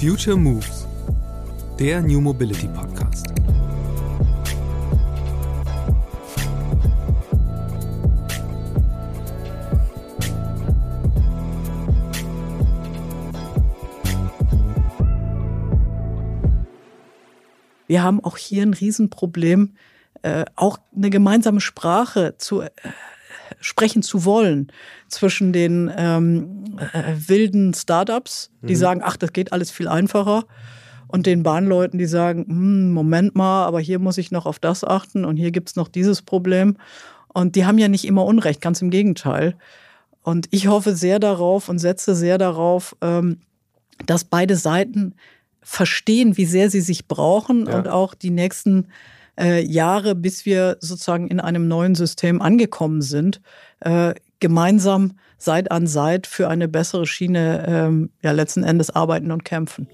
Future Moves, der New Mobility Podcast. Wir haben auch hier ein Riesenproblem, äh, auch eine gemeinsame Sprache zu äh, sprechen zu wollen zwischen den ähm, äh, wilden Startups, die mhm. sagen, ach, das geht alles viel einfacher, und den Bahnleuten, die sagen, hm, Moment mal, aber hier muss ich noch auf das achten und hier gibt's noch dieses Problem. Und die haben ja nicht immer Unrecht, ganz im Gegenteil. Und ich hoffe sehr darauf und setze sehr darauf, ähm, dass beide Seiten verstehen, wie sehr sie sich brauchen ja. und auch die nächsten äh, Jahre, bis wir sozusagen in einem neuen System angekommen sind, äh, gemeinsam Seit an Seit für eine bessere Schiene ähm, ja letzten Endes arbeiten und kämpfen.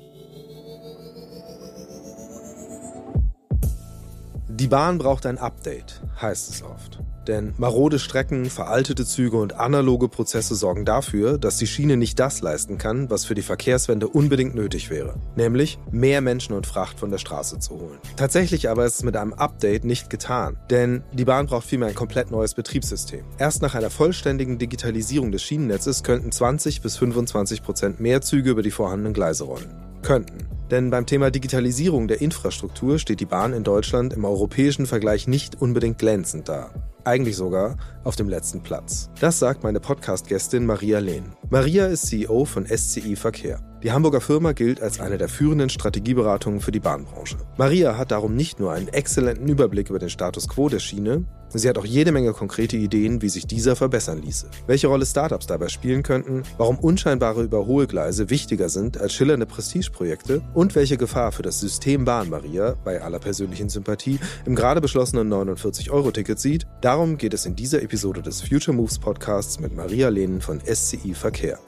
Die Bahn braucht ein Update, heißt es oft. Denn marode Strecken, veraltete Züge und analoge Prozesse sorgen dafür, dass die Schiene nicht das leisten kann, was für die Verkehrswende unbedingt nötig wäre, nämlich mehr Menschen und Fracht von der Straße zu holen. Tatsächlich aber ist es mit einem Update nicht getan, denn die Bahn braucht vielmehr ein komplett neues Betriebssystem. Erst nach einer vollständigen Digitalisierung des Schienennetzes könnten 20 bis 25 Prozent mehr Züge über die vorhandenen Gleise rollen. Könnten. Denn beim Thema Digitalisierung der Infrastruktur steht die Bahn in Deutschland im europäischen Vergleich nicht unbedingt glänzend da eigentlich sogar auf dem letzten Platz. Das sagt meine Podcast-Gästin Maria Lehn. Maria ist CEO von SCI Verkehr. Die Hamburger Firma gilt als eine der führenden Strategieberatungen für die Bahnbranche. Maria hat darum nicht nur einen exzellenten Überblick über den Status quo der Schiene, sie hat auch jede Menge konkrete Ideen, wie sich dieser verbessern ließe. Welche Rolle Startups dabei spielen könnten, warum unscheinbare Überholgleise wichtiger sind als schillernde Prestigeprojekte und welche Gefahr für das System Bahn Maria, bei aller persönlichen Sympathie, im gerade beschlossenen 49-Euro-Ticket sieht, darum geht es in dieser Episode des Future Moves Podcasts mit Maria Lehnen von SCI Verkehr.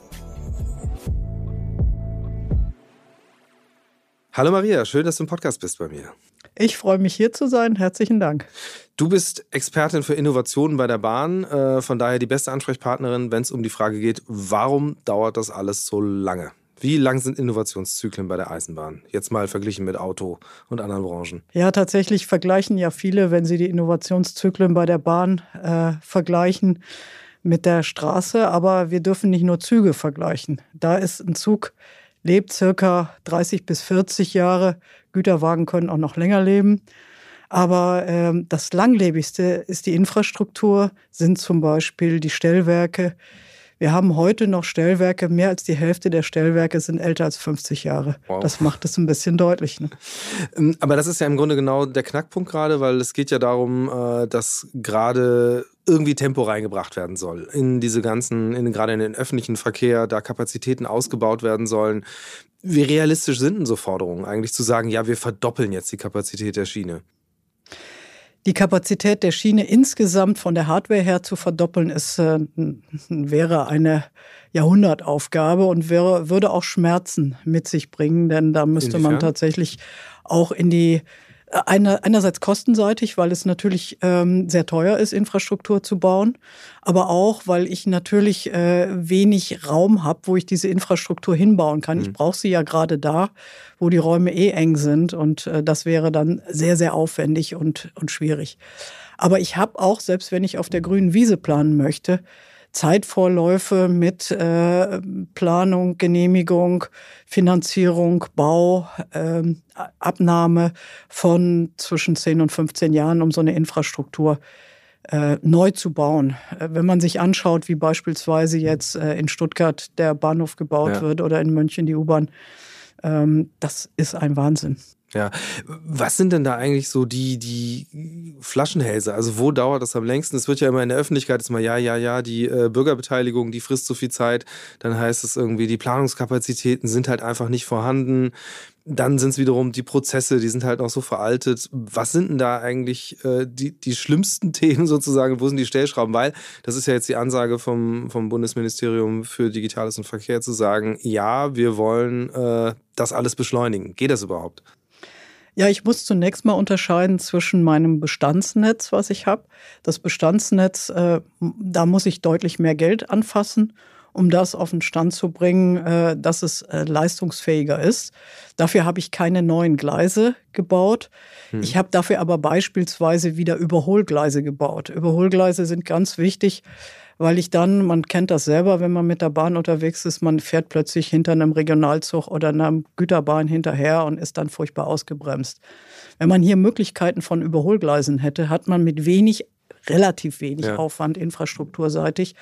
Hallo Maria, schön, dass du im Podcast bist bei mir. Ich freue mich hier zu sein. Herzlichen Dank. Du bist Expertin für Innovationen bei der Bahn, äh, von daher die beste Ansprechpartnerin, wenn es um die Frage geht, warum dauert das alles so lange? Wie lang sind Innovationszyklen bei der Eisenbahn? Jetzt mal verglichen mit Auto und anderen Branchen. Ja, tatsächlich vergleichen ja viele, wenn sie die Innovationszyklen bei der Bahn äh, vergleichen mit der Straße. Aber wir dürfen nicht nur Züge vergleichen. Da ist ein Zug lebt circa 30 bis 40 Jahre. Güterwagen können auch noch länger leben. Aber ähm, das langlebigste ist die Infrastruktur, sind zum Beispiel die Stellwerke. Wir haben heute noch Stellwerke, mehr als die Hälfte der Stellwerke sind älter als 50 Jahre. Wow. Das macht es ein bisschen deutlich. Ne? Ähm, aber das ist ja im Grunde genau der Knackpunkt gerade, weil es geht ja darum, äh, dass gerade irgendwie Tempo reingebracht werden soll in diese ganzen, in, gerade in den öffentlichen Verkehr, da Kapazitäten ausgebaut werden sollen. Wie realistisch sind denn so Forderungen eigentlich zu sagen, ja, wir verdoppeln jetzt die Kapazität der Schiene? Die Kapazität der Schiene insgesamt von der Hardware her zu verdoppeln, ist, äh, wäre eine Jahrhundertaufgabe und wäre, würde auch Schmerzen mit sich bringen, denn da müsste Inwiefern? man tatsächlich auch in die eine, einerseits kostenseitig, weil es natürlich ähm, sehr teuer ist, Infrastruktur zu bauen, aber auch, weil ich natürlich äh, wenig Raum habe, wo ich diese Infrastruktur hinbauen kann. Mhm. Ich brauche sie ja gerade da, wo die Räume eh eng sind und äh, das wäre dann sehr, sehr aufwendig und, und schwierig. Aber ich habe auch, selbst wenn ich auf der grünen Wiese planen möchte, Zeitvorläufe mit äh, Planung, Genehmigung, Finanzierung, Bau, äh, Abnahme von zwischen 10 und 15 Jahren, um so eine Infrastruktur äh, neu zu bauen. Äh, wenn man sich anschaut, wie beispielsweise jetzt äh, in Stuttgart der Bahnhof gebaut ja. wird oder in München die U-Bahn, ähm, das ist ein Wahnsinn. Ja, was sind denn da eigentlich so die, die Flaschenhälse? Also wo dauert das am längsten? Es wird ja immer in der Öffentlichkeit jetzt mal, ja, ja, ja, die äh, Bürgerbeteiligung, die frisst so viel Zeit. Dann heißt es irgendwie, die Planungskapazitäten sind halt einfach nicht vorhanden. Dann sind es wiederum die Prozesse, die sind halt noch so veraltet. Was sind denn da eigentlich äh, die, die schlimmsten Themen sozusagen? Wo sind die Stellschrauben? Weil das ist ja jetzt die Ansage vom, vom Bundesministerium für Digitales und Verkehr zu sagen, ja, wir wollen äh, das alles beschleunigen. Geht das überhaupt? Ja, ich muss zunächst mal unterscheiden zwischen meinem Bestandsnetz, was ich habe. Das Bestandsnetz, äh, da muss ich deutlich mehr Geld anfassen um das auf den Stand zu bringen, äh, dass es äh, leistungsfähiger ist. Dafür habe ich keine neuen Gleise gebaut. Hm. Ich habe dafür aber beispielsweise wieder Überholgleise gebaut. Überholgleise sind ganz wichtig, weil ich dann, man kennt das selber, wenn man mit der Bahn unterwegs ist, man fährt plötzlich hinter einem Regionalzug oder einer Güterbahn hinterher und ist dann furchtbar ausgebremst. Wenn man hier Möglichkeiten von Überholgleisen hätte, hat man mit wenig relativ wenig ja. Aufwand infrastrukturseitig,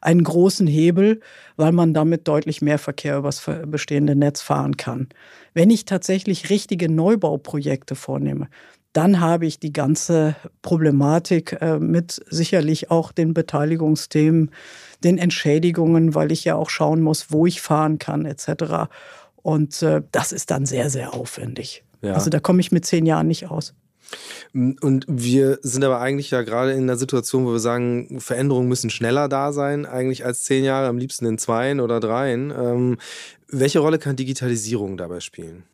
einen großen Hebel, weil man damit deutlich mehr Verkehr übers bestehende Netz fahren kann. Wenn ich tatsächlich richtige Neubauprojekte vornehme, dann habe ich die ganze Problematik äh, mit sicherlich auch den Beteiligungsthemen, den Entschädigungen, weil ich ja auch schauen muss, wo ich fahren kann etc. Und äh, das ist dann sehr, sehr aufwendig. Ja. Also da komme ich mit zehn Jahren nicht aus. Und wir sind aber eigentlich ja gerade in einer Situation, wo wir sagen, Veränderungen müssen schneller da sein, eigentlich als zehn Jahre, am liebsten in zweien oder dreien. Ähm, welche Rolle kann Digitalisierung dabei spielen?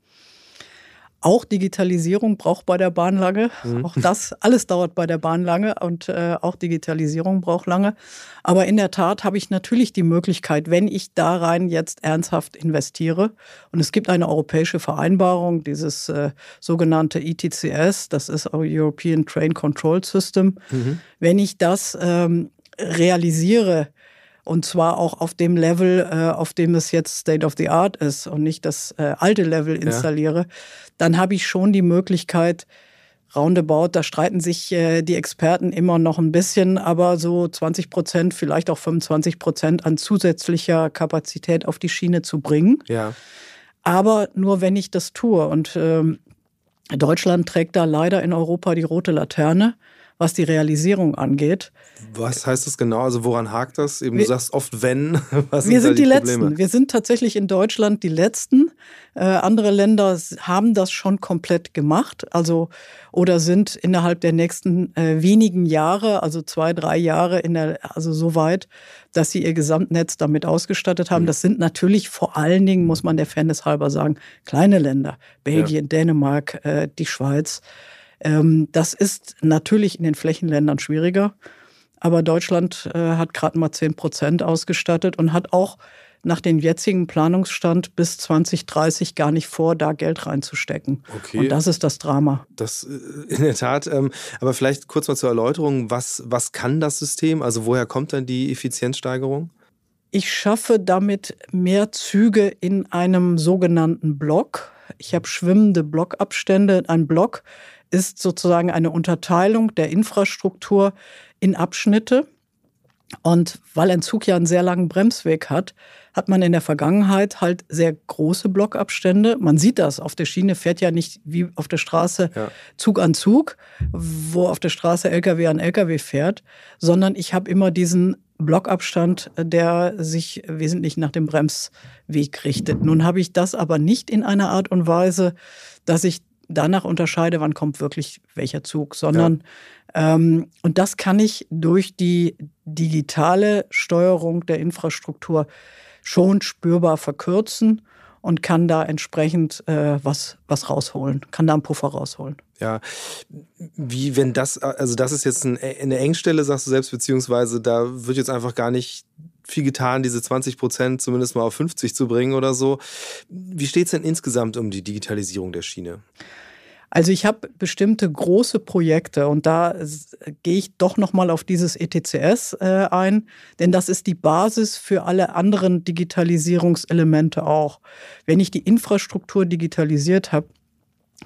Auch Digitalisierung braucht bei der Bahn lange. Mhm. Auch das, alles dauert bei der Bahn lange und äh, auch Digitalisierung braucht lange. Aber in der Tat habe ich natürlich die Möglichkeit, wenn ich da rein jetzt ernsthaft investiere, und es gibt eine europäische Vereinbarung, dieses äh, sogenannte ETCS, das ist European Train Control System, mhm. wenn ich das ähm, realisiere, und zwar auch auf dem Level, äh, auf dem es jetzt State of the Art ist und nicht das äh, alte Level installiere, ja. dann habe ich schon die Möglichkeit, roundabout, da streiten sich äh, die Experten immer noch ein bisschen, aber so 20 Prozent, vielleicht auch 25 Prozent an zusätzlicher Kapazität auf die Schiene zu bringen. Ja. Aber nur wenn ich das tue. Und ähm, Deutschland trägt da leider in Europa die rote Laterne was die Realisierung angeht. Was heißt das genau? Also woran hakt das? Eben, wir, du sagst oft wenn. Was wir sind, sind die, die Letzten. Wir sind tatsächlich in Deutschland die Letzten. Äh, andere Länder haben das schon komplett gemacht, also oder sind innerhalb der nächsten äh, wenigen Jahre, also zwei, drei Jahre, in der, also so weit, dass sie ihr Gesamtnetz damit ausgestattet haben. Mhm. Das sind natürlich vor allen Dingen, muss man der Fairness halber sagen, kleine Länder. Belgien, ja. Dänemark, äh, die Schweiz. Ähm, das ist natürlich in den Flächenländern schwieriger. Aber Deutschland äh, hat gerade mal 10 Prozent ausgestattet und hat auch nach dem jetzigen Planungsstand bis 2030 gar nicht vor, da Geld reinzustecken. Okay. Und das ist das Drama. Das äh, in der Tat. Ähm, aber vielleicht kurz mal zur Erläuterung, was, was kann das System? Also woher kommt dann die Effizienzsteigerung? Ich schaffe damit mehr Züge in einem sogenannten Block. Ich habe schwimmende Blockabstände. Ein Block ist sozusagen eine Unterteilung der Infrastruktur in Abschnitte. Und weil ein Zug ja einen sehr langen Bremsweg hat, hat man in der Vergangenheit halt sehr große Blockabstände. Man sieht das, auf der Schiene fährt ja nicht wie auf der Straße ja. Zug an Zug, wo auf der Straße Lkw an Lkw fährt, sondern ich habe immer diesen Blockabstand, der sich wesentlich nach dem Bremsweg richtet. Nun habe ich das aber nicht in einer Art und Weise, dass ich danach unterscheide, wann kommt wirklich welcher Zug, sondern ja. ähm, und das kann ich durch die digitale Steuerung der Infrastruktur schon spürbar verkürzen und kann da entsprechend äh, was, was rausholen, kann da einen Puffer rausholen. Ja, wie wenn das, also das ist jetzt eine Engstelle, sagst du selbst, beziehungsweise da wird jetzt einfach gar nicht viel getan, diese 20 Prozent zumindest mal auf 50 zu bringen oder so. Wie steht es denn insgesamt um die Digitalisierung der Schiene? Also ich habe bestimmte große Projekte und da gehe ich doch noch mal auf dieses ETCS äh, ein, denn das ist die Basis für alle anderen Digitalisierungselemente auch. Wenn ich die Infrastruktur digitalisiert habe,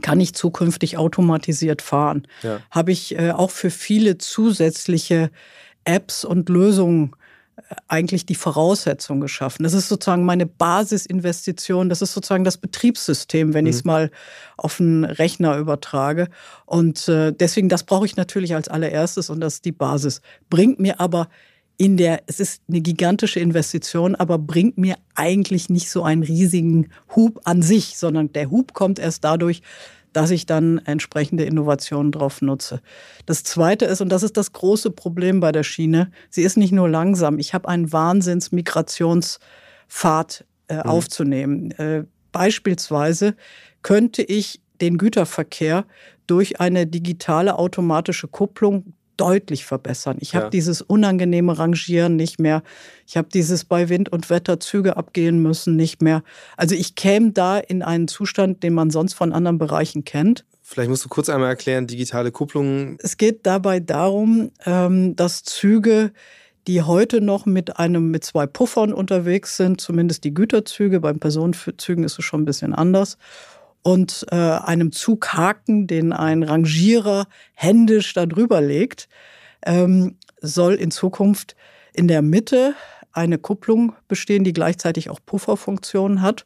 kann ich zukünftig automatisiert fahren. Ja. Habe ich äh, auch für viele zusätzliche Apps und Lösungen eigentlich die Voraussetzung geschaffen. Das ist sozusagen meine Basisinvestition, das ist sozusagen das Betriebssystem, wenn mhm. ich es mal auf einen Rechner übertrage. Und äh, deswegen, das brauche ich natürlich als allererstes und das ist die Basis. Bringt mir aber in der, es ist eine gigantische Investition, aber bringt mir eigentlich nicht so einen riesigen Hub an sich, sondern der Hub kommt erst dadurch, dass ich dann entsprechende Innovationen drauf nutze. Das Zweite ist, und das ist das große Problem bei der Schiene, sie ist nicht nur langsam. Ich habe einen Wahnsinns-Migrationspfad äh, mhm. aufzunehmen. Äh, beispielsweise könnte ich den Güterverkehr durch eine digitale automatische Kupplung deutlich verbessern. Ich habe dieses unangenehme Rangieren nicht mehr. Ich habe dieses bei Wind und Wetter Züge abgehen müssen nicht mehr. Also ich käme da in einen Zustand, den man sonst von anderen Bereichen kennt. Vielleicht musst du kurz einmal erklären, digitale Kupplungen. Es geht dabei darum, ähm, dass Züge die heute noch mit einem mit zwei Puffern unterwegs sind, zumindest die Güterzüge. Beim Personenzügen ist es schon ein bisschen anders. Und äh, einem Zughaken, den ein Rangierer händisch da drüber legt, ähm, soll in Zukunft in der Mitte eine Kupplung bestehen, die gleichzeitig auch Pufferfunktionen hat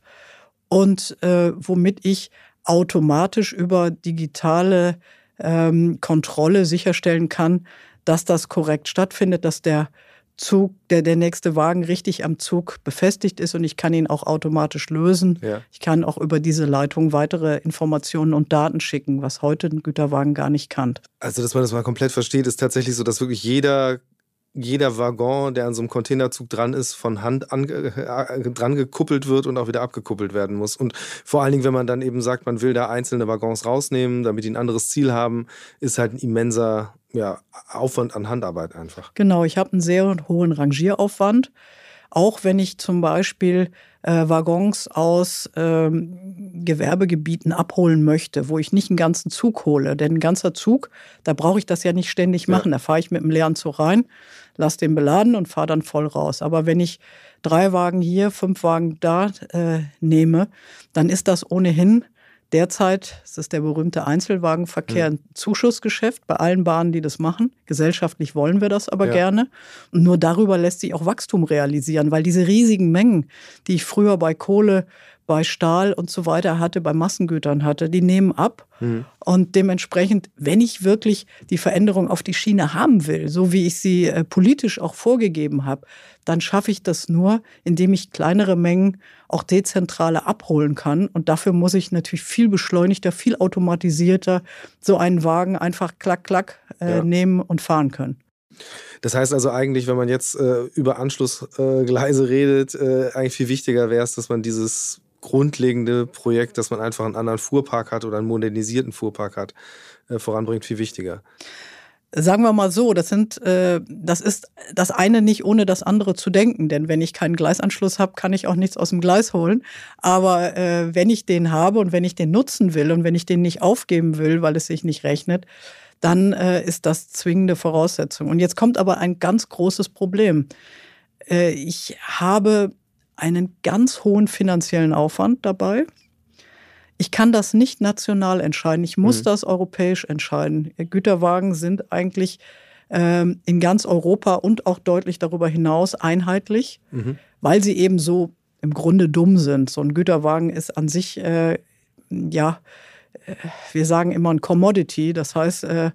und äh, womit ich automatisch über digitale ähm, Kontrolle sicherstellen kann, dass das korrekt stattfindet, dass der Zug, der, der nächste Wagen richtig am Zug befestigt ist und ich kann ihn auch automatisch lösen. Ja. Ich kann auch über diese Leitung weitere Informationen und Daten schicken, was heute ein Güterwagen gar nicht kann. Also, dass man das mal komplett versteht, ist tatsächlich so, dass wirklich jeder jeder Waggon, der an so einem Containerzug dran ist, von Hand an, äh, dran gekuppelt wird und auch wieder abgekuppelt werden muss. Und vor allen Dingen, wenn man dann eben sagt, man will da einzelne Waggons rausnehmen, damit die ein anderes Ziel haben, ist halt ein immenser ja, Aufwand an Handarbeit einfach. Genau, ich habe einen sehr hohen Rangieraufwand. Auch wenn ich zum Beispiel äh, Waggons aus ähm, Gewerbegebieten abholen möchte, wo ich nicht einen ganzen Zug hole. Denn ein ganzer Zug, da brauche ich das ja nicht ständig machen. Ja. Da fahre ich mit einem leeren Zug rein, lasse den beladen und fahre dann voll raus. Aber wenn ich drei Wagen hier, fünf Wagen da äh, nehme, dann ist das ohnehin Derzeit ist es der berühmte Einzelwagenverkehr ein Zuschussgeschäft bei allen Bahnen, die das machen. Gesellschaftlich wollen wir das aber ja. gerne. Und nur darüber lässt sich auch Wachstum realisieren, weil diese riesigen Mengen, die ich früher bei Kohle bei Stahl und so weiter hatte, bei Massengütern hatte, die nehmen ab. Mhm. Und dementsprechend, wenn ich wirklich die Veränderung auf die Schiene haben will, so wie ich sie äh, politisch auch vorgegeben habe, dann schaffe ich das nur, indem ich kleinere Mengen auch dezentrale abholen kann. Und dafür muss ich natürlich viel beschleunigter, viel automatisierter so einen Wagen einfach klack, klack äh, ja. nehmen und fahren können. Das heißt also eigentlich, wenn man jetzt äh, über Anschlussgleise äh, redet, äh, eigentlich viel wichtiger wäre es, dass man dieses grundlegende Projekt, dass man einfach einen anderen Fuhrpark hat oder einen modernisierten Fuhrpark hat, äh, voranbringt, viel wichtiger. Sagen wir mal so, das sind, äh, das ist das eine nicht ohne das andere zu denken, denn wenn ich keinen Gleisanschluss habe, kann ich auch nichts aus dem Gleis holen. Aber äh, wenn ich den habe und wenn ich den nutzen will und wenn ich den nicht aufgeben will, weil es sich nicht rechnet, dann äh, ist das zwingende Voraussetzung. Und jetzt kommt aber ein ganz großes Problem. Äh, ich habe einen ganz hohen finanziellen Aufwand dabei. Ich kann das nicht national entscheiden. Ich muss mhm. das europäisch entscheiden. Güterwagen sind eigentlich ähm, in ganz Europa und auch deutlich darüber hinaus einheitlich, mhm. weil sie eben so im Grunde dumm sind. So ein Güterwagen ist an sich, äh, ja, äh, wir sagen immer ein Commodity. Das heißt, äh,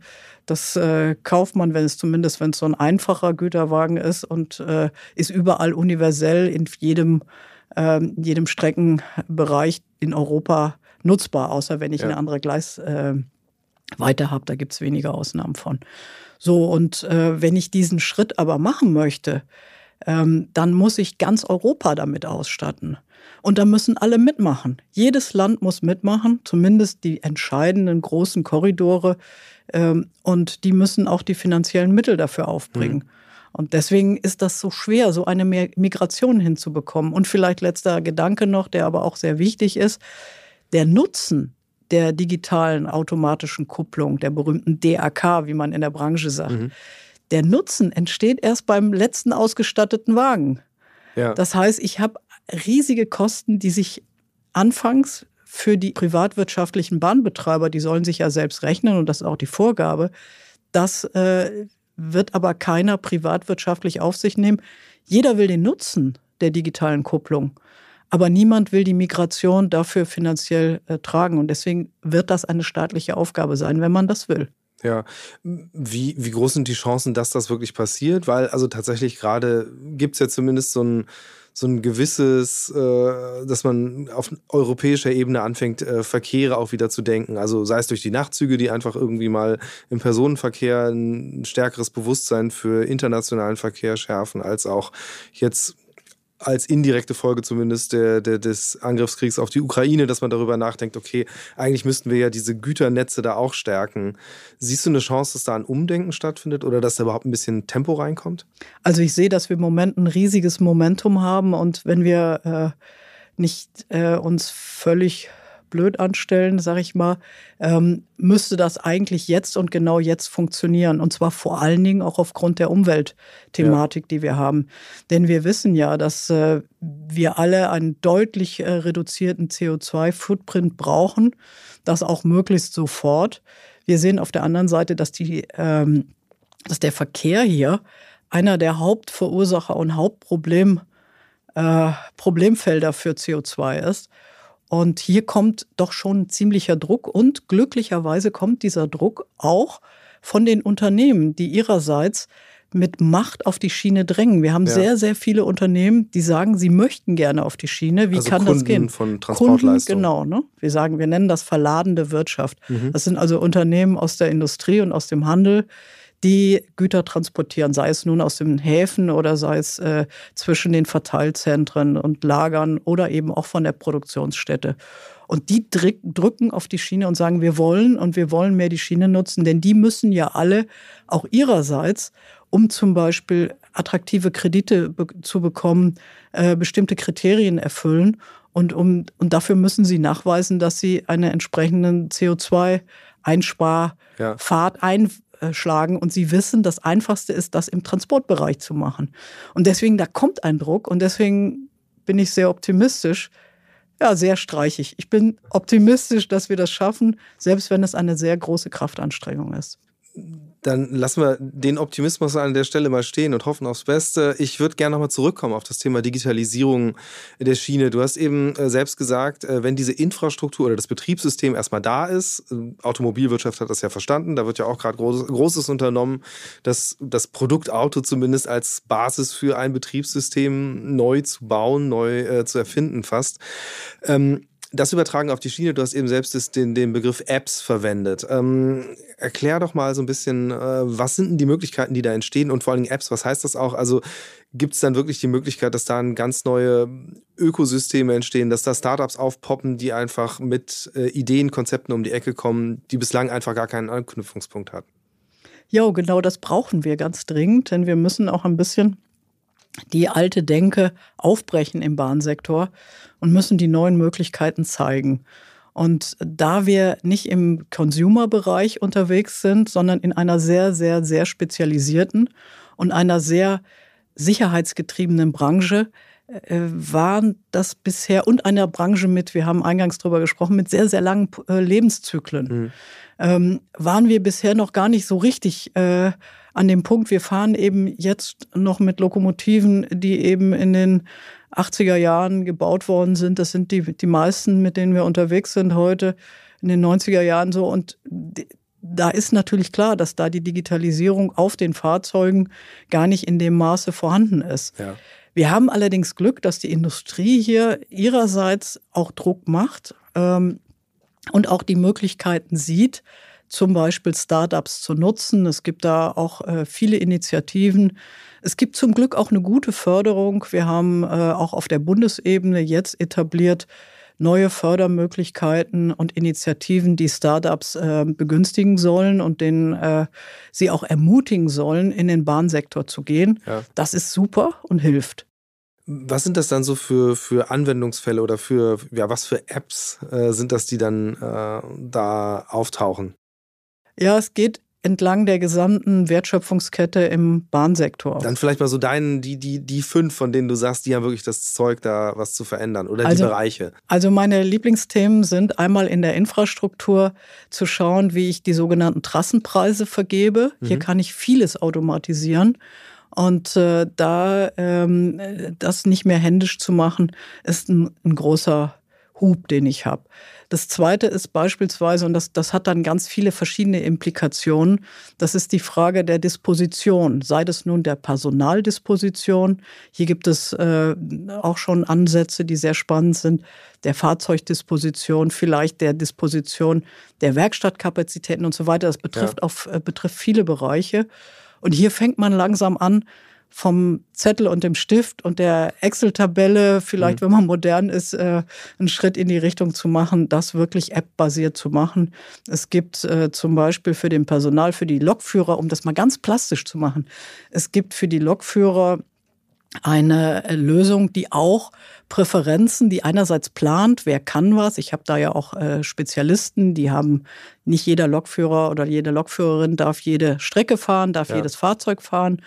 das äh, kauft man, wenn es zumindest, wenn es so ein einfacher Güterwagen ist und äh, ist überall universell in jedem, äh, jedem Streckenbereich in Europa nutzbar, außer wenn ich ja. eine andere Gleisweite äh, habe. Da gibt es weniger Ausnahmen von. So, und äh, wenn ich diesen Schritt aber machen möchte, ähm, dann muss ich ganz Europa damit ausstatten. Und da müssen alle mitmachen. Jedes Land muss mitmachen, zumindest die entscheidenden großen Korridore, ähm, und die müssen auch die finanziellen Mittel dafür aufbringen. Mhm. Und deswegen ist das so schwer, so eine Migration hinzubekommen. Und vielleicht letzter Gedanke noch, der aber auch sehr wichtig ist. Der Nutzen der digitalen automatischen Kupplung, der berühmten DAK, wie man in der Branche sagt, mhm. der Nutzen entsteht erst beim letzten ausgestatteten Wagen. Ja. Das heißt, ich habe riesige Kosten, die sich anfangs für die privatwirtschaftlichen Bahnbetreiber, die sollen sich ja selbst rechnen und das ist auch die Vorgabe. Das äh, wird aber keiner privatwirtschaftlich auf sich nehmen. Jeder will den Nutzen der digitalen Kupplung. Aber niemand will die Migration dafür finanziell äh, tragen. Und deswegen wird das eine staatliche Aufgabe sein, wenn man das will. Ja, wie, wie groß sind die Chancen, dass das wirklich passiert? Weil also tatsächlich gerade gibt es ja zumindest so ein, so ein gewisses, äh, dass man auf europäischer Ebene anfängt, äh, Verkehre auch wieder zu denken. Also sei es durch die Nachtzüge, die einfach irgendwie mal im Personenverkehr ein stärkeres Bewusstsein für internationalen Verkehr schärfen, als auch jetzt als indirekte Folge zumindest der, der, des Angriffskriegs auf die Ukraine, dass man darüber nachdenkt, okay, eigentlich müssten wir ja diese Güternetze da auch stärken. Siehst du eine Chance, dass da ein Umdenken stattfindet oder dass da überhaupt ein bisschen Tempo reinkommt? Also ich sehe, dass wir im Moment ein riesiges Momentum haben und wenn wir äh, nicht äh, uns völlig blöd anstellen, sage ich mal, ähm, müsste das eigentlich jetzt und genau jetzt funktionieren. Und zwar vor allen Dingen auch aufgrund der Umweltthematik, ja. die wir haben. Denn wir wissen ja, dass äh, wir alle einen deutlich äh, reduzierten CO2-Footprint brauchen, das auch möglichst sofort. Wir sehen auf der anderen Seite, dass, die, ähm, dass der Verkehr hier einer der Hauptverursacher und Hauptproblem äh, Problemfelder für CO2 ist. Und hier kommt doch schon ziemlicher Druck und glücklicherweise kommt dieser Druck auch von den Unternehmen, die ihrerseits mit Macht auf die Schiene drängen. Wir haben ja. sehr, sehr viele Unternehmen, die sagen, sie möchten gerne auf die Schiene. Wie also kann Kunden das gehen? von Transportleistungen. genau. Ne? Wir sagen, wir nennen das verladende Wirtschaft. Mhm. Das sind also Unternehmen aus der Industrie und aus dem Handel, die Güter transportieren, sei es nun aus den Häfen oder sei es äh, zwischen den Verteilzentren und Lagern oder eben auch von der Produktionsstätte. Und die drücken auf die Schiene und sagen, wir wollen und wir wollen mehr die Schiene nutzen, denn die müssen ja alle auch ihrerseits, um zum Beispiel attraktive Kredite zu bekommen, äh, bestimmte Kriterien erfüllen. Und, um, und dafür müssen sie nachweisen, dass sie einen entsprechenden CO2-Einsparpfad ja. ein, schlagen und sie wissen, das Einfachste ist, das im Transportbereich zu machen. Und deswegen, da kommt ein Druck und deswegen bin ich sehr optimistisch, ja, sehr streichig. Ich bin optimistisch, dass wir das schaffen, selbst wenn es eine sehr große Kraftanstrengung ist dann lassen wir den Optimismus an der Stelle mal stehen und hoffen aufs Beste. Ich würde gerne nochmal zurückkommen auf das Thema Digitalisierung der Schiene. Du hast eben äh, selbst gesagt, äh, wenn diese Infrastruktur oder das Betriebssystem erstmal da ist, äh, Automobilwirtschaft hat das ja verstanden, da wird ja auch gerade Großes, Großes unternommen, dass das Produkt Auto zumindest als Basis für ein Betriebssystem neu zu bauen, neu äh, zu erfinden fast. Ähm, das übertragen auf die Schiene, du hast eben selbst den, den Begriff Apps verwendet. Ähm, erklär doch mal so ein bisschen, äh, was sind denn die Möglichkeiten, die da entstehen und vor allem Apps, was heißt das auch? Also gibt es dann wirklich die Möglichkeit, dass da ganz neue Ökosysteme entstehen, dass da Startups aufpoppen, die einfach mit äh, Ideen, Konzepten um die Ecke kommen, die bislang einfach gar keinen Anknüpfungspunkt hatten? Ja, genau das brauchen wir ganz dringend, denn wir müssen auch ein bisschen die alte Denke aufbrechen im Bahnsektor und müssen die neuen Möglichkeiten zeigen. Und da wir nicht im Consumer-Bereich unterwegs sind, sondern in einer sehr, sehr, sehr spezialisierten und einer sehr sicherheitsgetriebenen Branche, äh, waren das bisher und einer Branche mit, wir haben eingangs drüber gesprochen, mit sehr, sehr langen äh, Lebenszyklen, mhm. ähm, waren wir bisher noch gar nicht so richtig äh, an dem Punkt, wir fahren eben jetzt noch mit Lokomotiven, die eben in den 80er Jahren gebaut worden sind. Das sind die, die meisten, mit denen wir unterwegs sind heute, in den 90er Jahren so. Und da ist natürlich klar, dass da die Digitalisierung auf den Fahrzeugen gar nicht in dem Maße vorhanden ist. Ja. Wir haben allerdings Glück, dass die Industrie hier ihrerseits auch Druck macht ähm, und auch die Möglichkeiten sieht, zum Beispiel Startups zu nutzen. Es gibt da auch äh, viele Initiativen. Es gibt zum Glück auch eine gute Förderung. Wir haben äh, auch auf der Bundesebene jetzt etabliert neue Fördermöglichkeiten und Initiativen, die Startups äh, begünstigen sollen und denen äh, sie auch ermutigen sollen, in den Bahnsektor zu gehen. Ja. Das ist super und hilft. Was sind das dann so für, für Anwendungsfälle oder für, ja, was für Apps äh, sind das, die dann äh, da auftauchen? Ja, es geht entlang der gesamten Wertschöpfungskette im Bahnsektor. Dann vielleicht mal so deinen, die, die, die fünf, von denen du sagst, die haben wirklich das Zeug, da was zu verändern oder also, die Bereiche. Also meine Lieblingsthemen sind einmal in der Infrastruktur zu schauen, wie ich die sogenannten Trassenpreise vergebe. Mhm. Hier kann ich vieles automatisieren. Und äh, da ähm, das nicht mehr händisch zu machen, ist ein, ein großer Hub, den ich habe. Das Zweite ist beispielsweise, und das, das hat dann ganz viele verschiedene Implikationen, das ist die Frage der Disposition, sei das nun der Personaldisposition. Hier gibt es äh, auch schon Ansätze, die sehr spannend sind, der Fahrzeugdisposition, vielleicht der Disposition der Werkstattkapazitäten und so weiter. Das betrifft, ja. auf, äh, betrifft viele Bereiche. Und hier fängt man langsam an, vom Zettel und dem Stift und der Excel-Tabelle, vielleicht, mhm. wenn man modern ist, äh, einen Schritt in die Richtung zu machen, das wirklich app-basiert zu machen. Es gibt äh, zum Beispiel für den Personal, für die Lokführer, um das mal ganz plastisch zu machen, es gibt für die Lokführer eine äh, Lösung, die auch Präferenzen, die einerseits plant, wer kann was. Ich habe da ja auch äh, Spezialisten, die haben nicht jeder Lokführer oder jede Lokführerin darf jede Strecke fahren, darf ja. jedes Fahrzeug fahren.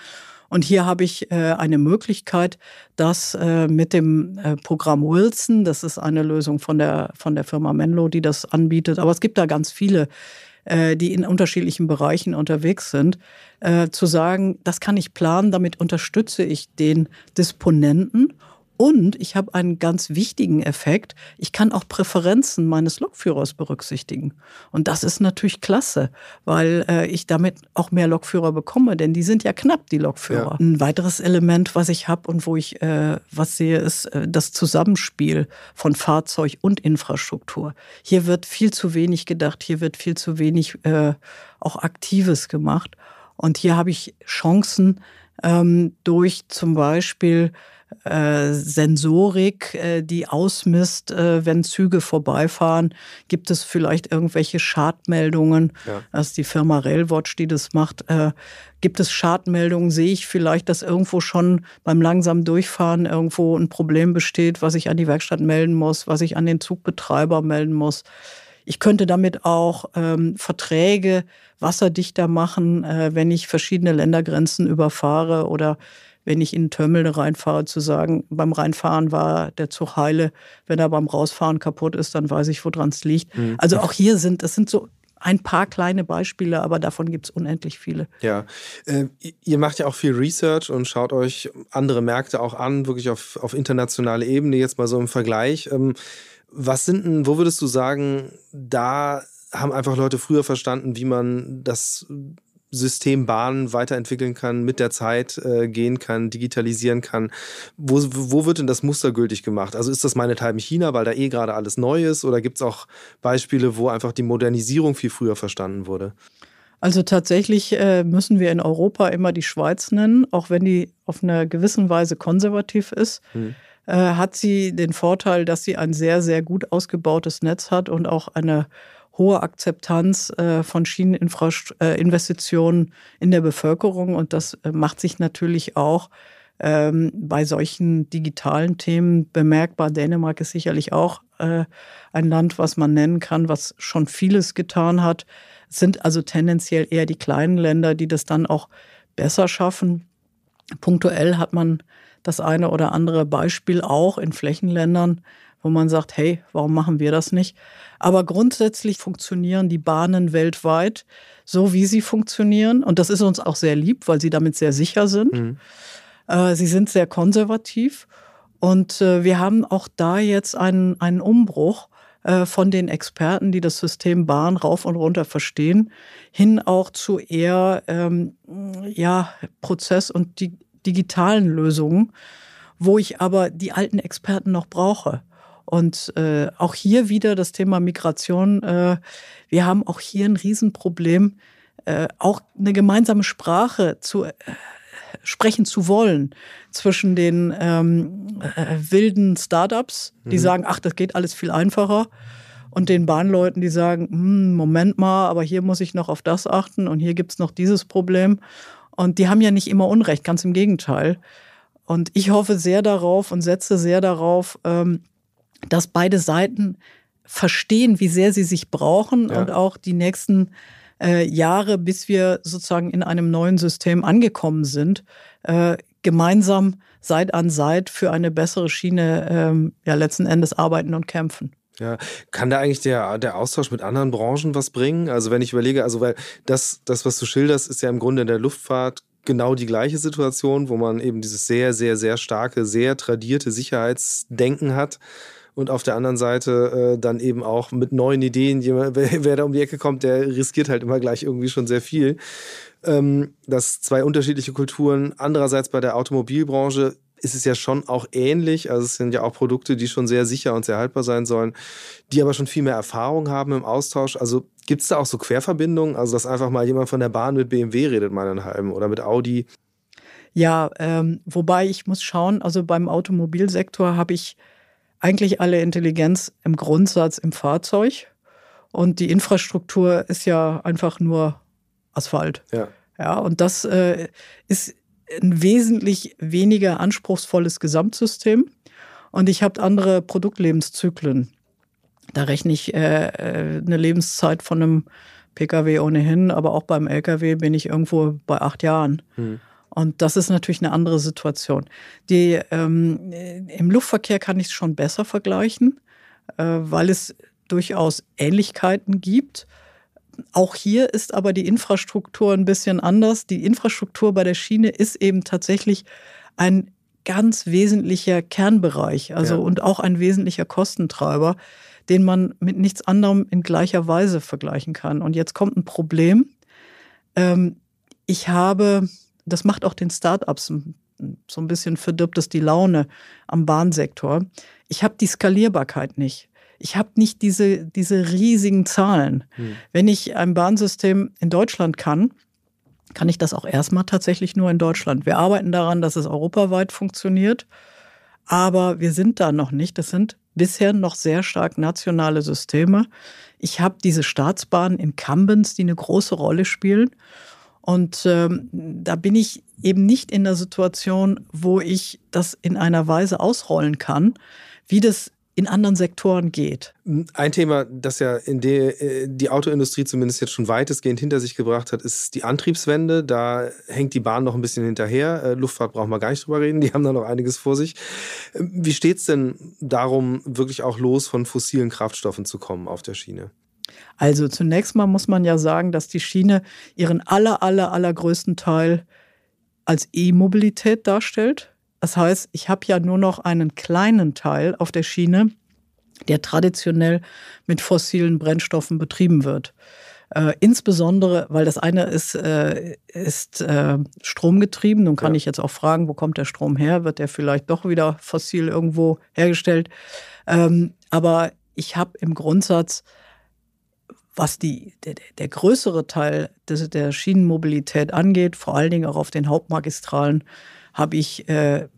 Und hier habe ich äh, eine Möglichkeit, das äh, mit dem äh, Programm Wilson, das ist eine Lösung von der, von der Firma Menlo, die das anbietet, aber es gibt da ganz viele, die in unterschiedlichen Bereichen unterwegs sind, zu sagen, das kann ich planen, damit unterstütze ich den Disponenten und ich habe einen ganz wichtigen Effekt. Ich kann auch Präferenzen meines Lokführers berücksichtigen. Und das ist natürlich klasse, weil äh, ich damit auch mehr Lokführer bekomme, denn die sind ja knapp, die Lokführer. Ja. Ein weiteres Element, was ich habe und wo ich äh, was sehe, ist äh, das Zusammenspiel von Fahrzeug und Infrastruktur. Hier wird viel zu wenig gedacht, hier wird viel zu wenig äh, auch Aktives gemacht. Und hier habe ich Chancen ähm, durch zum Beispiel äh, Sensorik, äh, die ausmisst, äh, wenn Züge vorbeifahren. Gibt es vielleicht irgendwelche Schadmeldungen? Ja. Das ist die Firma Railwatch, die das macht. Äh, gibt es Schadmeldungen? Sehe ich vielleicht, dass irgendwo schon beim langsamen Durchfahren irgendwo ein Problem besteht, was ich an die Werkstatt melden muss, was ich an den Zugbetreiber melden muss? Ich könnte damit auch ähm, Verträge wasserdichter machen, äh, wenn ich verschiedene Ländergrenzen überfahre oder wenn ich in ein Terminal reinfahre, zu sagen, beim Reinfahren war der Zug heile, wenn er beim Rausfahren kaputt ist, dann weiß ich, woran es liegt. Mhm. Also auch hier sind, das sind so ein paar kleine Beispiele, aber davon gibt es unendlich viele. Ja, äh, ihr macht ja auch viel Research und schaut euch andere Märkte auch an, wirklich auf, auf internationaler Ebene, jetzt mal so im Vergleich. Ähm, was sind denn, wo würdest du sagen, da haben einfach Leute früher verstanden, wie man das System Bahn weiterentwickeln kann, mit der Zeit äh, gehen kann, digitalisieren kann. Wo, wo wird denn das Muster gültig gemacht? Also ist das meinethalben China, weil da eh gerade alles neu ist? Oder gibt es auch Beispiele, wo einfach die Modernisierung viel früher verstanden wurde? Also tatsächlich äh, müssen wir in Europa immer die Schweiz nennen, auch wenn die auf eine gewisse Weise konservativ ist. Hm. Äh, hat sie den Vorteil, dass sie ein sehr, sehr gut ausgebautes Netz hat und auch eine hohe Akzeptanz äh, von Schieneninvestitionen äh, in der Bevölkerung. Und das äh, macht sich natürlich auch ähm, bei solchen digitalen Themen bemerkbar. Dänemark ist sicherlich auch äh, ein Land, was man nennen kann, was schon vieles getan hat. Es sind also tendenziell eher die kleinen Länder, die das dann auch besser schaffen. Punktuell hat man das eine oder andere Beispiel auch in Flächenländern, wo man sagt, hey, warum machen wir das nicht? Aber grundsätzlich funktionieren die Bahnen weltweit so, wie sie funktionieren. Und das ist uns auch sehr lieb, weil sie damit sehr sicher sind. Mhm. Äh, sie sind sehr konservativ. Und äh, wir haben auch da jetzt einen, einen Umbruch äh, von den Experten, die das System Bahn rauf und runter verstehen, hin auch zu eher ähm, ja, Prozess- und die digitalen Lösungen, wo ich aber die alten Experten noch brauche. Und äh, auch hier wieder das Thema Migration. Äh, wir haben auch hier ein Riesenproblem, äh, auch eine gemeinsame Sprache zu äh, sprechen zu wollen zwischen den ähm, äh, wilden Startups, die mhm. sagen, ach, das geht alles viel einfacher, und den Bahnleuten, die sagen, hm, Moment mal, aber hier muss ich noch auf das achten und hier gibt's noch dieses Problem. Und die haben ja nicht immer Unrecht, ganz im Gegenteil. Und ich hoffe sehr darauf und setze sehr darauf, ähm, dass beide Seiten verstehen, wie sehr sie sich brauchen ja. und auch die nächsten äh, Jahre, bis wir sozusagen in einem neuen System angekommen sind, äh, gemeinsam Seit an Seit für eine bessere Schiene ähm, ja letzten Endes arbeiten und kämpfen. Ja, kann da eigentlich der, der Austausch mit anderen Branchen was bringen? Also wenn ich überlege, also weil das, das, was du schilderst, ist ja im Grunde in der Luftfahrt genau die gleiche Situation, wo man eben dieses sehr, sehr, sehr starke, sehr tradierte Sicherheitsdenken hat und auf der anderen Seite äh, dann eben auch mit neuen Ideen, jemand, wer, wer, da um die Ecke kommt, der riskiert halt immer gleich irgendwie schon sehr viel. Ähm, das zwei unterschiedliche Kulturen. Andererseits bei der Automobilbranche ist es ja schon auch ähnlich. Also es sind ja auch Produkte, die schon sehr sicher und sehr haltbar sein sollen, die aber schon viel mehr Erfahrung haben im Austausch. Also gibt es da auch so Querverbindungen? Also dass einfach mal jemand von der Bahn mit BMW redet, mal einen halben oder mit Audi? Ja, ähm, wobei ich muss schauen, also beim Automobilsektor habe ich eigentlich alle Intelligenz im Grundsatz im Fahrzeug. Und die Infrastruktur ist ja einfach nur Asphalt. Ja. Ja, und das äh, ist ein wesentlich weniger anspruchsvolles Gesamtsystem. Und ich habe andere Produktlebenszyklen. Da rechne ich äh, äh eine Lebenszeit von einem Pkw ohnehin, aber auch beim Lkw bin ich irgendwo bei acht Jahren. Hm. Und das ist natürlich eine andere Situation. Die, ähm, Im Luftverkehr kann ich es schon besser vergleichen, äh, weil es durchaus Ähnlichkeiten gibt. Auch hier ist aber die Infrastruktur ein bisschen anders. Die Infrastruktur bei der Schiene ist eben tatsächlich ein ganz wesentlicher Kernbereich, also ja. und auch ein wesentlicher Kostentreiber, den man mit nichts anderem in gleicher Weise vergleichen kann. Und jetzt kommt ein Problem. Ähm, ich habe das macht auch den Startups so ein bisschen verdirbt es die Laune am Bahnsektor. Ich habe die Skalierbarkeit nicht. Ich habe nicht diese, diese riesigen Zahlen. Hm. Wenn ich ein Bahnsystem in Deutschland kann, kann ich das auch erstmal tatsächlich nur in Deutschland. Wir arbeiten daran, dass es europaweit funktioniert, aber wir sind da noch nicht. Das sind bisher noch sehr stark nationale Systeme. Ich habe diese Staatsbahnen Incumbents, die eine große Rolle spielen. Und ähm, da bin ich eben nicht in der Situation, wo ich das in einer Weise ausrollen kann, wie das in anderen Sektoren geht. Ein Thema, das ja in der, äh, die Autoindustrie zumindest jetzt schon weitestgehend hinter sich gebracht hat, ist die Antriebswende. Da hängt die Bahn noch ein bisschen hinterher. Äh, Luftfahrt brauchen wir gar nicht drüber reden, die haben da noch einiges vor sich. Ähm, wie steht es denn darum, wirklich auch los von fossilen Kraftstoffen zu kommen auf der Schiene? Also zunächst mal muss man ja sagen, dass die Schiene ihren aller, aller, allergrößten Teil als E-Mobilität darstellt. Das heißt, ich habe ja nur noch einen kleinen Teil auf der Schiene, der traditionell mit fossilen Brennstoffen betrieben wird. Äh, insbesondere, weil das eine ist, äh, ist äh, stromgetrieben. Nun kann ja. ich jetzt auch fragen, wo kommt der Strom her? Wird der vielleicht doch wieder fossil irgendwo hergestellt? Ähm, aber ich habe im Grundsatz was die, der, der größere Teil des, der Schienenmobilität angeht, vor allen Dingen auch auf den Hauptmagistralen, habe ich äh,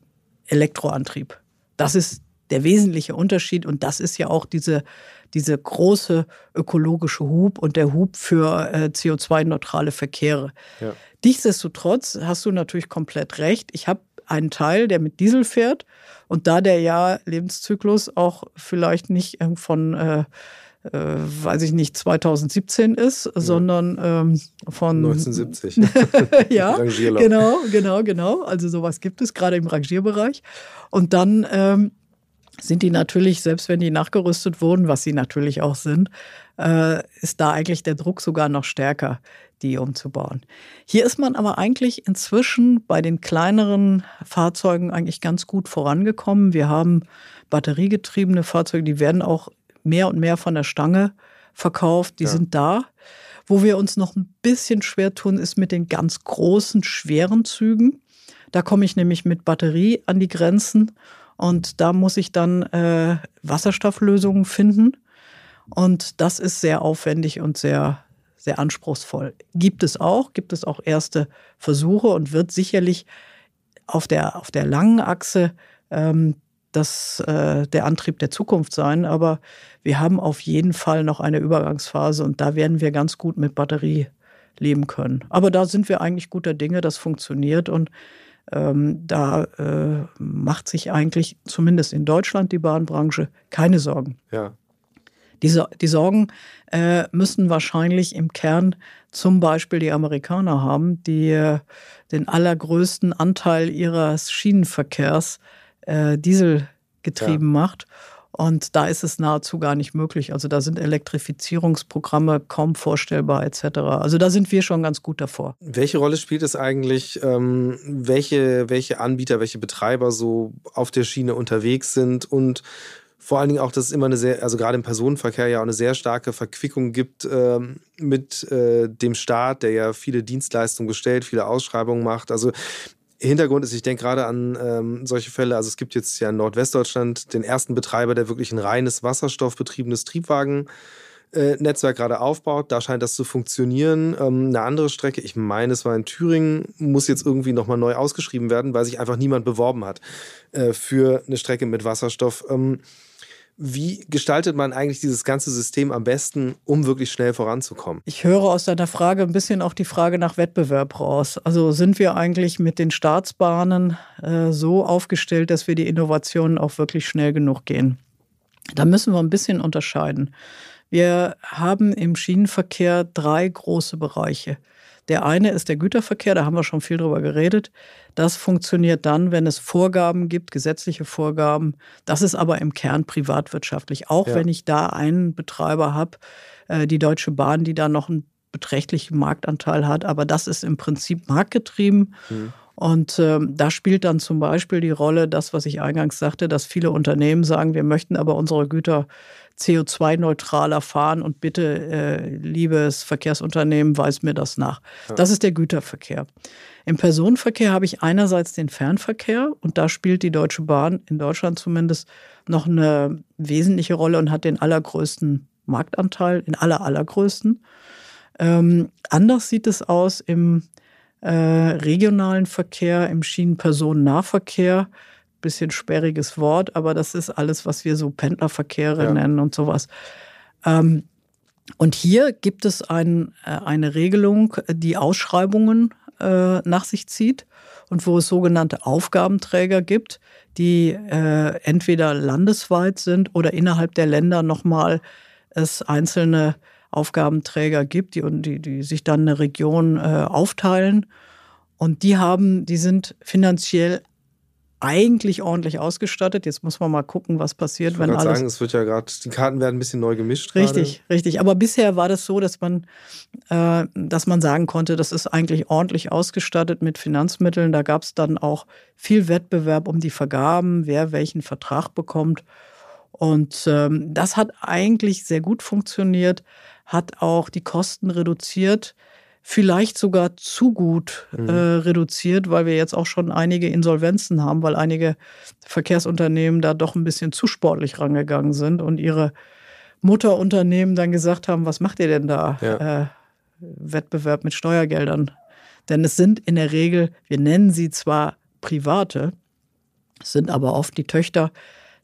Elektroantrieb. Das ist der wesentliche Unterschied und das ist ja auch diese, diese große ökologische Hub und der Hub für äh, CO2-neutrale Verkehre. Ja. Nichtsdestotrotz hast du natürlich komplett recht. Ich habe einen Teil, der mit Diesel fährt und da der ja Lebenszyklus auch vielleicht nicht von äh, äh, weiß ich nicht, 2017 ist, ja. sondern ähm, von 1970. ja, genau, genau, genau. Also sowas gibt es gerade im Rangierbereich. Und dann ähm, sind die natürlich, selbst wenn die nachgerüstet wurden, was sie natürlich auch sind, äh, ist da eigentlich der Druck sogar noch stärker, die umzubauen. Hier ist man aber eigentlich inzwischen bei den kleineren Fahrzeugen eigentlich ganz gut vorangekommen. Wir haben batteriegetriebene Fahrzeuge, die werden auch mehr und mehr von der Stange verkauft. Die ja. sind da. Wo wir uns noch ein bisschen schwer tun, ist mit den ganz großen, schweren Zügen. Da komme ich nämlich mit Batterie an die Grenzen und da muss ich dann äh, Wasserstofflösungen finden. Und das ist sehr aufwendig und sehr, sehr anspruchsvoll. Gibt es auch, gibt es auch erste Versuche und wird sicherlich auf der, auf der langen Achse ähm, das äh, der Antrieb der Zukunft sein. Aber wir haben auf jeden Fall noch eine Übergangsphase und da werden wir ganz gut mit Batterie leben können. Aber da sind wir eigentlich guter Dinge, das funktioniert und ähm, da äh, macht sich eigentlich zumindest in Deutschland die Bahnbranche keine Sorgen. Ja. Die, die Sorgen äh, müssen wahrscheinlich im Kern zum Beispiel die Amerikaner haben, die äh, den allergrößten Anteil ihres Schienenverkehrs äh, Diesel getrieben ja. macht. Und da ist es nahezu gar nicht möglich. Also da sind Elektrifizierungsprogramme kaum vorstellbar etc. Also da sind wir schon ganz gut davor. Welche Rolle spielt es eigentlich, ähm, welche, welche Anbieter, welche Betreiber so auf der Schiene unterwegs sind und vor allen Dingen auch, dass es immer eine sehr, also gerade im Personenverkehr ja auch eine sehr starke Verquickung gibt ähm, mit äh, dem Staat, der ja viele Dienstleistungen bestellt, viele Ausschreibungen macht. Also Hintergrund ist, ich denke gerade an ähm, solche Fälle, also es gibt jetzt ja in Nordwestdeutschland den ersten Betreiber, der wirklich ein reines wasserstoffbetriebenes Triebwagen äh, Netzwerk gerade aufbaut. Da scheint das zu funktionieren. Ähm, eine andere Strecke, ich meine, es war in Thüringen, muss jetzt irgendwie nochmal neu ausgeschrieben werden, weil sich einfach niemand beworben hat äh, für eine Strecke mit Wasserstoff. Wie gestaltet man eigentlich dieses ganze System am besten, um wirklich schnell voranzukommen? Ich höre aus deiner Frage ein bisschen auch die Frage nach Wettbewerb raus. Also sind wir eigentlich mit den Staatsbahnen äh, so aufgestellt, dass wir die Innovationen auch wirklich schnell genug gehen? Da müssen wir ein bisschen unterscheiden. Wir haben im Schienenverkehr drei große Bereiche. Der eine ist der Güterverkehr, da haben wir schon viel drüber geredet. Das funktioniert dann, wenn es Vorgaben gibt, gesetzliche Vorgaben. Das ist aber im Kern privatwirtschaftlich. Auch ja. wenn ich da einen Betreiber habe, äh, die Deutsche Bahn, die da noch einen beträchtlichen Marktanteil hat. Aber das ist im Prinzip marktgetrieben. Mhm. Und äh, da spielt dann zum Beispiel die Rolle, das, was ich eingangs sagte, dass viele Unternehmen sagen, wir möchten aber unsere Güter CO2-neutraler fahren und bitte, äh, liebes Verkehrsunternehmen, weist mir das nach. Ja. Das ist der Güterverkehr. Im Personenverkehr habe ich einerseits den Fernverkehr und da spielt die Deutsche Bahn in Deutschland zumindest noch eine wesentliche Rolle und hat den allergrößten Marktanteil, in aller allergrößten. Ähm, anders sieht es aus im äh, regionalen Verkehr, im Schienenpersonennahverkehr bisschen sperriges Wort, aber das ist alles, was wir so Pendlerverkehre ja. nennen und sowas. Ähm, und hier gibt es ein, äh, eine Regelung, die Ausschreibungen äh, nach sich zieht und wo es sogenannte Aufgabenträger gibt, die äh, entweder landesweit sind oder innerhalb der Länder nochmal es einzelne Aufgabenträger gibt, die, die, die sich dann eine Region äh, aufteilen. Und die haben, die sind finanziell eigentlich ordentlich ausgestattet. Jetzt muss man mal gucken, was passiert, ich wenn alles. sagen, es wird ja gerade, die Karten werden ein bisschen neu gemischt. Richtig, grade. richtig. Aber bisher war das so, dass man, äh, dass man sagen konnte, das ist eigentlich ordentlich ausgestattet mit Finanzmitteln. Da gab es dann auch viel Wettbewerb um die Vergaben, wer welchen Vertrag bekommt. Und ähm, das hat eigentlich sehr gut funktioniert, hat auch die Kosten reduziert vielleicht sogar zu gut mhm. äh, reduziert, weil wir jetzt auch schon einige Insolvenzen haben, weil einige Verkehrsunternehmen da doch ein bisschen zu sportlich rangegangen sind und ihre Mutterunternehmen dann gesagt haben, was macht ihr denn da? Ja. Äh, Wettbewerb mit Steuergeldern. Denn es sind in der Regel, wir nennen sie zwar private, sind aber oft die Töchter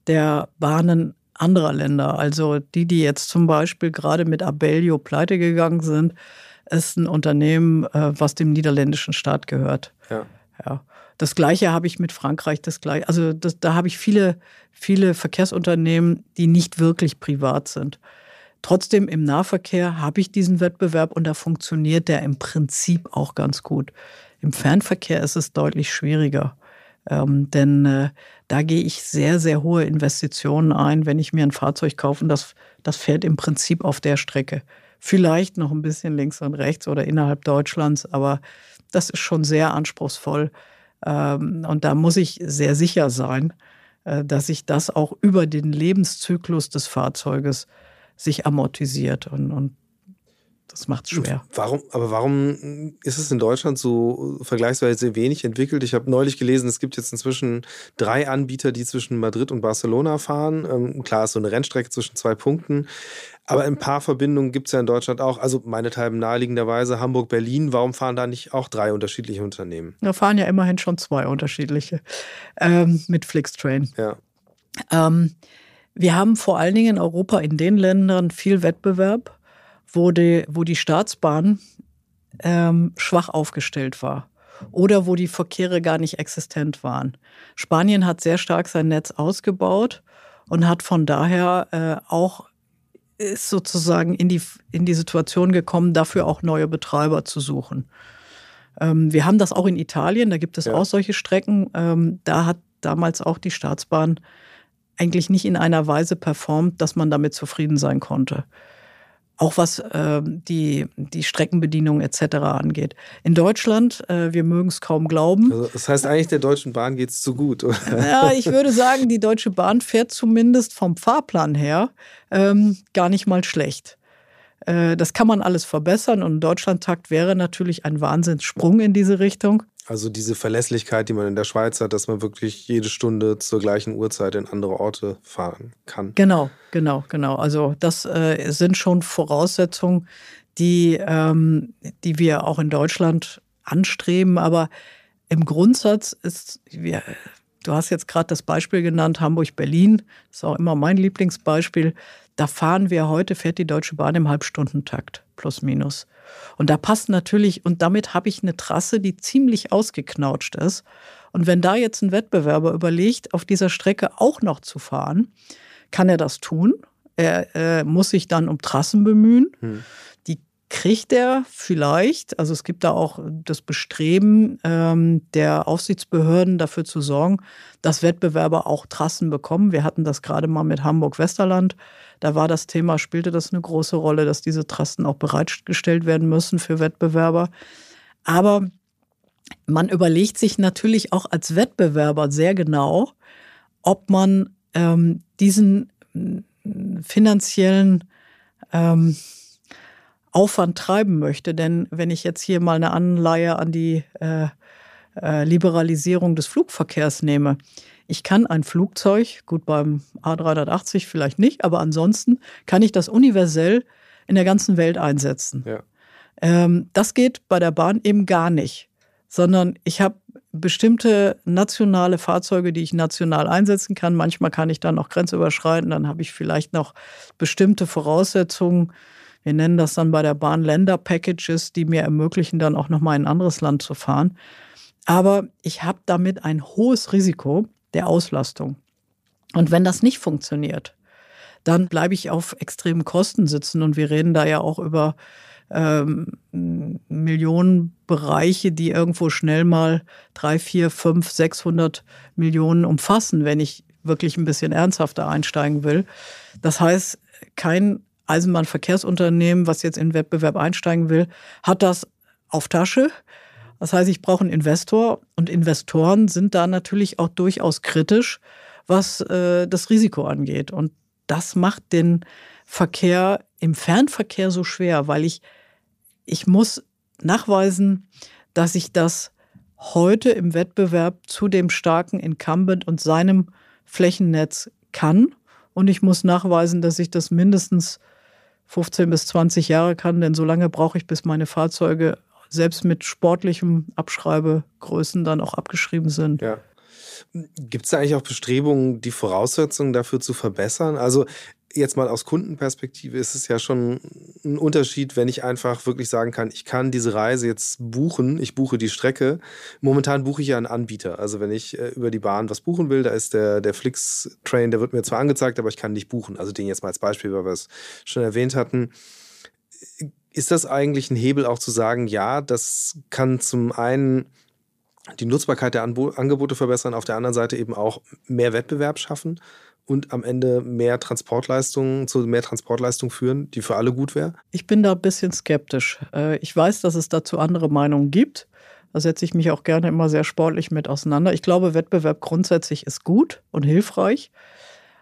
der Bahnen anderer Länder. Also die, die jetzt zum Beispiel gerade mit Abellio pleite gegangen sind, ist ein Unternehmen, äh, was dem niederländischen Staat gehört. Ja. ja. Das Gleiche habe ich mit Frankreich, das Gleiche. Also das, da habe ich viele, viele Verkehrsunternehmen, die nicht wirklich privat sind. Trotzdem im Nahverkehr habe ich diesen Wettbewerb und da funktioniert der im Prinzip auch ganz gut. Im Fernverkehr ist es deutlich schwieriger. Ähm, denn äh, da gehe ich sehr, sehr hohe Investitionen ein, wenn ich mir ein Fahrzeug kaufe. Und das, das fährt im Prinzip auf der Strecke. Vielleicht noch ein bisschen links und rechts oder innerhalb Deutschlands, aber das ist schon sehr anspruchsvoll. Ähm, und da muss ich sehr sicher sein, äh, dass sich das auch über den Lebenszyklus des Fahrzeuges sich amortisiert. Und, und das macht es schwer. Warum, aber warum ist es in Deutschland so vergleichsweise wenig entwickelt? Ich habe neulich gelesen, es gibt jetzt inzwischen drei Anbieter, die zwischen Madrid und Barcelona fahren. Ähm, klar ist so eine Rennstrecke zwischen zwei Punkten. Aber ein paar Verbindungen gibt es ja in Deutschland auch. Also meinethalben naheliegenderweise Hamburg-Berlin. Warum fahren da nicht auch drei unterschiedliche Unternehmen? Da fahren ja immerhin schon zwei unterschiedliche ähm, mit Flixtrain. Ja. Ähm, wir haben vor allen Dingen in Europa in den Ländern viel Wettbewerb wo die, wo die Staatsbahn ähm, schwach aufgestellt war oder wo die Verkehre gar nicht existent waren. Spanien hat sehr stark sein Netz ausgebaut und hat von daher äh, auch ist sozusagen in die, in die Situation gekommen, dafür auch neue Betreiber zu suchen. Ähm, wir haben das auch in Italien, da gibt es ja. auch solche Strecken. Ähm, da hat damals auch die Staatsbahn eigentlich nicht in einer Weise performt, dass man damit zufrieden sein konnte auch was äh, die, die Streckenbedienung etc. angeht. In Deutschland, äh, wir mögen es kaum glauben. Also das heißt eigentlich, der Deutschen Bahn geht es zu gut. Oder? Ja, ich würde sagen, die Deutsche Bahn fährt zumindest vom Fahrplan her ähm, gar nicht mal schlecht. Äh, das kann man alles verbessern und ein Deutschlandtakt wäre natürlich ein Wahnsinnssprung in diese Richtung. Also diese Verlässlichkeit, die man in der Schweiz hat, dass man wirklich jede Stunde zur gleichen Uhrzeit in andere Orte fahren kann. Genau, genau, genau. Also das äh, sind schon Voraussetzungen, die, ähm, die wir auch in Deutschland anstreben. Aber im Grundsatz ist, wir, du hast jetzt gerade das Beispiel genannt, Hamburg-Berlin, ist auch immer mein Lieblingsbeispiel. Da fahren wir heute, fährt die Deutsche Bahn im Halbstundentakt, plus minus. Und da passt natürlich, und damit habe ich eine Trasse, die ziemlich ausgeknautscht ist. Und wenn da jetzt ein Wettbewerber überlegt, auf dieser Strecke auch noch zu fahren, kann er das tun. Er äh, muss sich dann um Trassen bemühen. Hm. Die kriegt er vielleicht, also es gibt da auch das Bestreben ähm, der Aufsichtsbehörden dafür zu sorgen, dass Wettbewerber auch Trassen bekommen. Wir hatten das gerade mal mit Hamburg-Westerland da war das Thema, spielte das eine große Rolle, dass diese Trasten auch bereitgestellt werden müssen für Wettbewerber. Aber man überlegt sich natürlich auch als Wettbewerber sehr genau, ob man ähm, diesen mm, finanziellen ähm, Aufwand treiben möchte. Denn wenn ich jetzt hier mal eine Anleihe an die äh, äh, Liberalisierung des Flugverkehrs nehme, ich kann ein Flugzeug, gut beim A380 vielleicht nicht, aber ansonsten kann ich das universell in der ganzen Welt einsetzen. Ja. Ähm, das geht bei der Bahn eben gar nicht, sondern ich habe bestimmte nationale Fahrzeuge, die ich national einsetzen kann. Manchmal kann ich dann auch grenzüberschreiten, dann habe ich vielleicht noch bestimmte Voraussetzungen. Wir nennen das dann bei der Bahn Länder-Packages, die mir ermöglichen, dann auch nochmal in ein anderes Land zu fahren. Aber ich habe damit ein hohes Risiko, der Auslastung. Und wenn das nicht funktioniert, dann bleibe ich auf extremen Kosten sitzen. Und wir reden da ja auch über ähm, Millionenbereiche, die irgendwo schnell mal drei, vier, fünf, 600 Millionen umfassen, wenn ich wirklich ein bisschen ernsthafter einsteigen will. Das heißt, kein Eisenbahnverkehrsunternehmen, was jetzt in Wettbewerb einsteigen will, hat das auf Tasche. Das heißt, ich brauche einen Investor und Investoren sind da natürlich auch durchaus kritisch, was äh, das Risiko angeht. Und das macht den Verkehr im Fernverkehr so schwer, weil ich, ich muss nachweisen, dass ich das heute im Wettbewerb zu dem starken Incumbent und seinem Flächennetz kann. Und ich muss nachweisen, dass ich das mindestens 15 bis 20 Jahre kann, denn so lange brauche ich, bis meine Fahrzeuge selbst mit sportlichem Abschreibegrößen dann auch abgeschrieben sind. Ja. Gibt es da eigentlich auch Bestrebungen, die Voraussetzungen dafür zu verbessern? Also jetzt mal aus Kundenperspektive ist es ja schon ein Unterschied, wenn ich einfach wirklich sagen kann, ich kann diese Reise jetzt buchen, ich buche die Strecke. Momentan buche ich ja einen Anbieter. Also wenn ich äh, über die Bahn was buchen will, da ist der, der Flix-Train, der wird mir zwar angezeigt, aber ich kann nicht buchen. Also den jetzt mal als Beispiel, weil wir es schon erwähnt hatten. Ist das eigentlich ein Hebel auch zu sagen, ja, das kann zum einen die Nutzbarkeit der Angebote verbessern, auf der anderen Seite eben auch mehr Wettbewerb schaffen und am Ende mehr Transportleistungen zu mehr Transportleistung führen, die für alle gut wäre? Ich bin da ein bisschen skeptisch. Äh, ich weiß, dass es dazu andere Meinungen gibt. Da setze ich mich auch gerne immer sehr sportlich mit auseinander. Ich glaube, Wettbewerb grundsätzlich ist gut und hilfreich,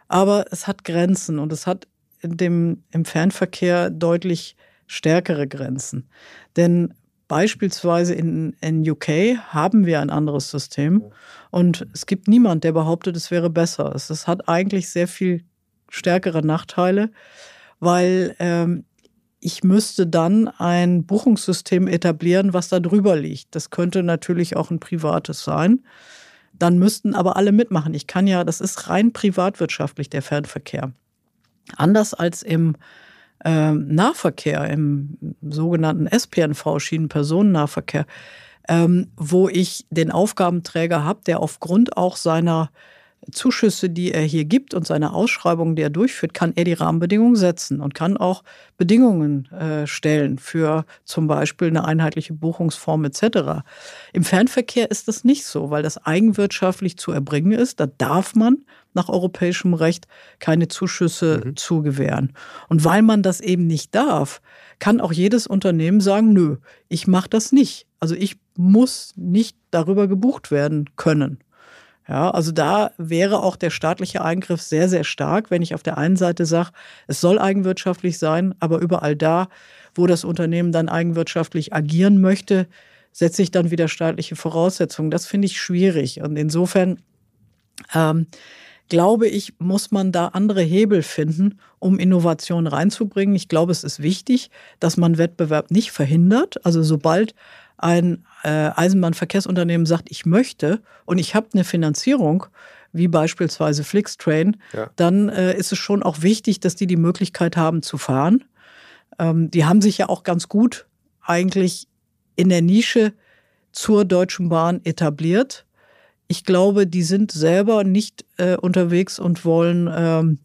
aber es hat Grenzen und es hat dem, im Fernverkehr deutlich stärkere Grenzen. Denn beispielsweise in, in UK haben wir ein anderes System und es gibt niemand, der behauptet, es wäre besser. Es, es hat eigentlich sehr viel stärkere Nachteile, weil ähm, ich müsste dann ein Buchungssystem etablieren, was da drüber liegt. Das könnte natürlich auch ein privates sein. Dann müssten aber alle mitmachen. Ich kann ja, das ist rein privatwirtschaftlich, der Fernverkehr. Anders als im ähm, Nahverkehr, im sogenannten SPNV, Schienenpersonennahverkehr, ähm, wo ich den Aufgabenträger habe, der aufgrund auch seiner Zuschüsse, die er hier gibt und seine Ausschreibungen, die er durchführt, kann er die Rahmenbedingungen setzen und kann auch Bedingungen äh, stellen für zum Beispiel eine einheitliche Buchungsform etc. Im Fernverkehr ist das nicht so, weil das eigenwirtschaftlich zu erbringen ist. Da darf man nach europäischem Recht keine Zuschüsse mhm. zugewähren. Und weil man das eben nicht darf, kann auch jedes Unternehmen sagen, nö, ich mache das nicht. Also ich muss nicht darüber gebucht werden können. Ja, also da wäre auch der staatliche Eingriff sehr, sehr stark, wenn ich auf der einen Seite sage, es soll eigenwirtschaftlich sein, aber überall da, wo das Unternehmen dann eigenwirtschaftlich agieren möchte, setze ich dann wieder staatliche Voraussetzungen. Das finde ich schwierig. Und insofern ähm, glaube ich, muss man da andere Hebel finden, um Innovation reinzubringen. Ich glaube, es ist wichtig, dass man Wettbewerb nicht verhindert. Also sobald ein äh, Eisenbahnverkehrsunternehmen sagt, ich möchte und ich habe eine Finanzierung, wie beispielsweise Flixtrain, ja. dann äh, ist es schon auch wichtig, dass die die Möglichkeit haben zu fahren. Ähm, die haben sich ja auch ganz gut eigentlich in der Nische zur Deutschen Bahn etabliert. Ich glaube, die sind selber nicht äh, unterwegs und wollen ähm,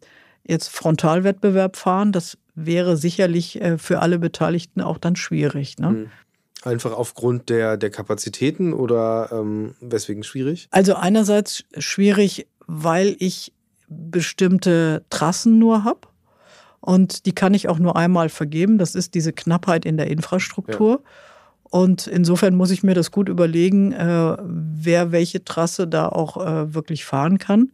jetzt Frontalwettbewerb fahren. Das wäre sicherlich äh, für alle Beteiligten auch dann schwierig. Ne? Einfach aufgrund der, der Kapazitäten oder ähm, weswegen schwierig? Also einerseits schwierig, weil ich bestimmte Trassen nur habe. Und die kann ich auch nur einmal vergeben. Das ist diese Knappheit in der Infrastruktur. Ja. Und insofern muss ich mir das gut überlegen, äh, wer welche Trasse da auch äh, wirklich fahren kann.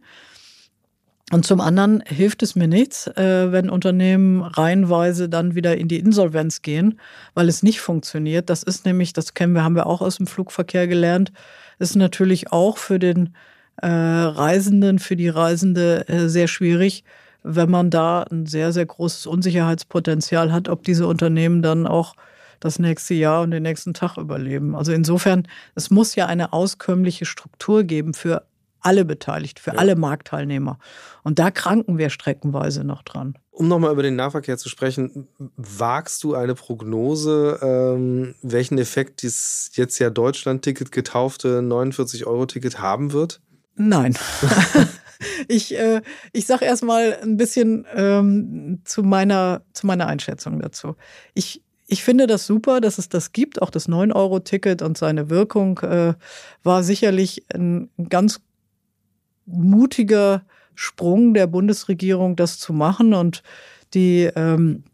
Und zum anderen hilft es mir nichts, äh, wenn Unternehmen reihenweise dann wieder in die Insolvenz gehen, weil es nicht funktioniert. Das ist nämlich, das kennen wir, haben wir auch aus dem Flugverkehr gelernt, ist natürlich auch für den äh, Reisenden, für die Reisende äh, sehr schwierig, wenn man da ein sehr, sehr großes Unsicherheitspotenzial hat, ob diese Unternehmen dann auch das nächste Jahr und den nächsten Tag überleben. Also insofern, es muss ja eine auskömmliche Struktur geben für alle beteiligt, für ja. alle Marktteilnehmer. Und da kranken wir streckenweise noch dran. Um nochmal über den Nahverkehr zu sprechen, wagst du eine Prognose, ähm, welchen Effekt dieses jetzt ja Deutschland-Ticket getaufte 49-Euro-Ticket haben wird? Nein. ich äh, ich sage erstmal ein bisschen ähm, zu, meiner, zu meiner Einschätzung dazu. Ich, ich finde das super, dass es das gibt. Auch das 9-Euro-Ticket und seine Wirkung äh, war sicherlich ein ganz mutiger Sprung der Bundesregierung, das zu machen. Und die ähm,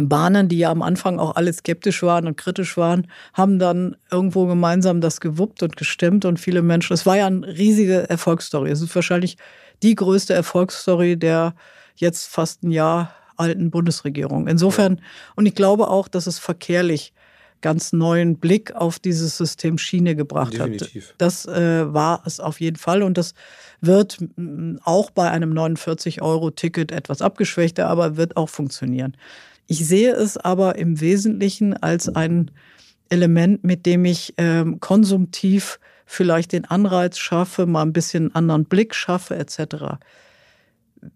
Bahnen, die ja am Anfang auch alle skeptisch waren und kritisch waren, haben dann irgendwo gemeinsam das gewuppt und gestimmt und viele Menschen. Es war ja eine riesige Erfolgsstory. Es ist wahrscheinlich die größte Erfolgsstory der jetzt fast ein Jahr alten Bundesregierung. Insofern, und ich glaube auch, dass es verkehrlich ganz neuen Blick auf dieses System Schiene gebracht Definitiv. hat. Das äh, war es auf jeden Fall und das wird auch bei einem 49-Euro-Ticket etwas abgeschwächter, aber wird auch funktionieren. Ich sehe es aber im Wesentlichen als ein Element, mit dem ich äh, konsumtiv vielleicht den Anreiz schaffe, mal ein bisschen einen anderen Blick schaffe, etc.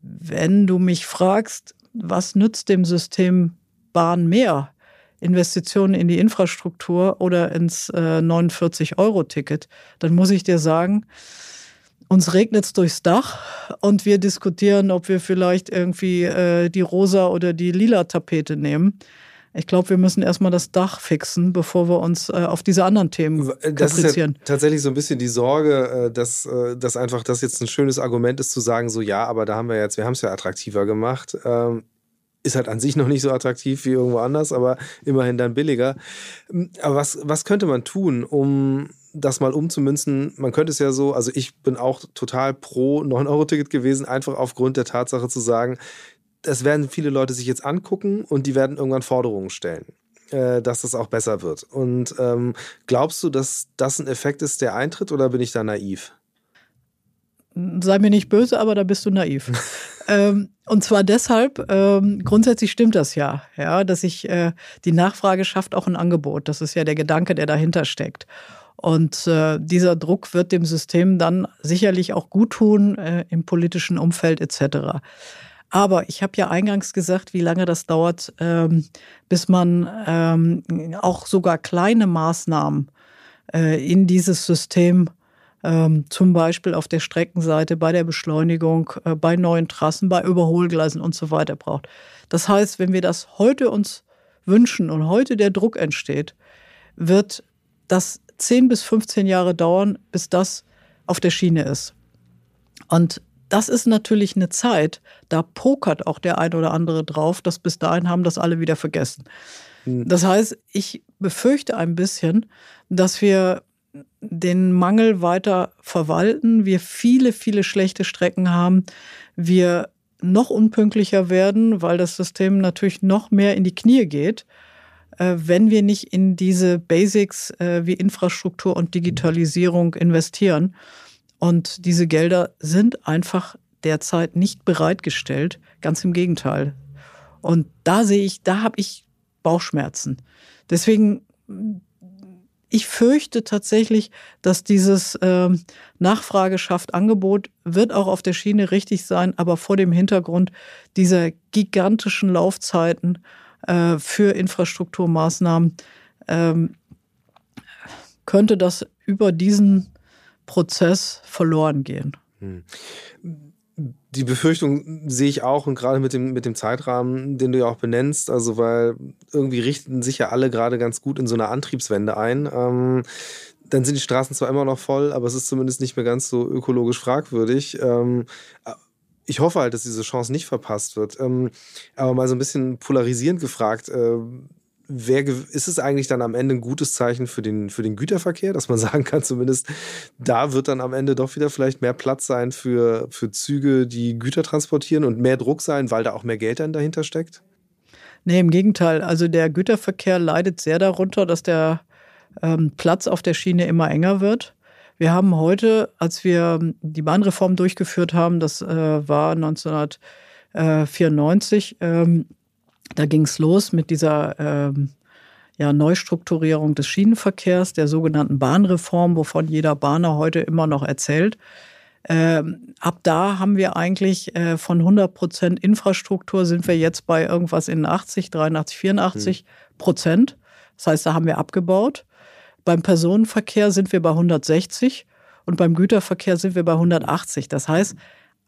Wenn du mich fragst, was nützt dem System Bahn mehr? Investitionen in die Infrastruktur oder ins äh, 49-Euro-Ticket, dann muss ich dir sagen, uns regnet es durchs Dach und wir diskutieren, ob wir vielleicht irgendwie äh, die rosa oder die lila Tapete nehmen. Ich glaube, wir müssen erstmal das Dach fixen, bevor wir uns äh, auf diese anderen Themen Das ist ja tatsächlich so ein bisschen die Sorge, äh, dass, äh, dass einfach das jetzt ein schönes Argument ist, zu sagen, so ja, aber da haben wir jetzt, wir haben es ja attraktiver gemacht. Ähm, ist halt an sich noch nicht so attraktiv wie irgendwo anders, aber immerhin dann billiger. Aber was, was könnte man tun, um das mal umzumünzen? Man könnte es ja so, also ich bin auch total pro 9-Euro-Ticket gewesen, einfach aufgrund der Tatsache zu sagen, das werden viele Leute sich jetzt angucken und die werden irgendwann Forderungen stellen äh, dass das auch besser wird. Und ähm, glaubst du, dass das ein Effekt ist, der eintritt, oder bin ich da naiv? Sei mir nicht böse, aber da bist du naiv. ähm, und zwar deshalb, ähm, grundsätzlich stimmt das ja, ja, dass sich äh, die Nachfrage schafft auch ein Angebot. Das ist ja der Gedanke, der dahinter steckt. Und äh, dieser Druck wird dem System dann sicherlich auch gut tun äh, im politischen Umfeld etc. Aber ich habe ja eingangs gesagt, wie lange das dauert, ähm, bis man ähm, auch sogar kleine Maßnahmen äh, in dieses System ähm, zum Beispiel auf der Streckenseite, bei der Beschleunigung, äh, bei neuen Trassen, bei Überholgleisen und so weiter braucht. Das heißt, wenn wir das heute uns wünschen und heute der Druck entsteht, wird das 10 bis 15 Jahre dauern, bis das auf der Schiene ist. Und das ist natürlich eine Zeit, da pokert auch der ein oder andere drauf, dass bis dahin haben das alle wieder vergessen. Hm. Das heißt, ich befürchte ein bisschen, dass wir den Mangel weiter verwalten, wir viele, viele schlechte Strecken haben, wir noch unpünktlicher werden, weil das System natürlich noch mehr in die Knie geht. äh, wenn wir nicht in diese Basics äh, wie Infrastruktur und Digitalisierung investieren. Und diese Gelder sind einfach derzeit nicht bereitgestellt. Ganz im Gegenteil. Und da sehe ich, da habe ich Bauchschmerzen. Deswegen, ich fürchte tatsächlich, dass dieses äh, Nachfrage schafft Angebot wird auch auf der Schiene richtig sein, aber vor dem Hintergrund dieser gigantischen Laufzeiten äh, für Infrastrukturmaßnahmen ähm, könnte das über diesen Prozess verloren gehen. Hm die Befürchtung sehe ich auch und gerade mit dem, mit dem Zeitrahmen, den du ja auch benennst, also weil irgendwie richten sich ja alle gerade ganz gut in so eine Antriebswende ein. Ähm, dann sind die Straßen zwar immer noch voll, aber es ist zumindest nicht mehr ganz so ökologisch fragwürdig. Ähm, ich hoffe halt, dass diese Chance nicht verpasst wird. Ähm, aber mal so ein bisschen polarisierend gefragt, äh, wer, ist es eigentlich dann am Ende ein gutes Zeichen für den, für den Güterverkehr, dass man sagen kann, zumindest da wird dann am Ende doch wieder vielleicht mehr Platz sein für, für Züge, die Güter transportieren und mehr Druck sein, weil da auch mehr Geld dann dahinter steckt? Nee, im Gegenteil. Also der Güterverkehr leidet sehr darunter, dass der ähm, Platz auf der Schiene immer enger wird. Wir haben heute, als wir die Bahnreform durchgeführt haben, das äh, war 1994, ähm, da ging es los mit dieser ähm, ja, Neustrukturierung des Schienenverkehrs, der sogenannten Bahnreform, wovon jeder Bahner heute immer noch erzählt. Ähm, ab da haben wir eigentlich äh, von 100 Prozent Infrastruktur sind wir jetzt bei irgendwas in 80, 83, 84 Prozent. Das heißt, da haben wir abgebaut. Beim Personenverkehr sind wir bei 160 und beim Güterverkehr sind wir bei 180. Das heißt,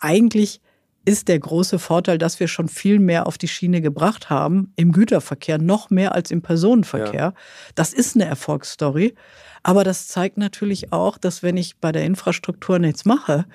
eigentlich ist der große Vorteil, dass wir schon viel mehr auf die Schiene gebracht haben, im Güterverkehr, noch mehr als im Personenverkehr. Ja. Das ist eine Erfolgsstory. Aber das zeigt natürlich auch, dass wenn ich bei der Infrastruktur nichts mache,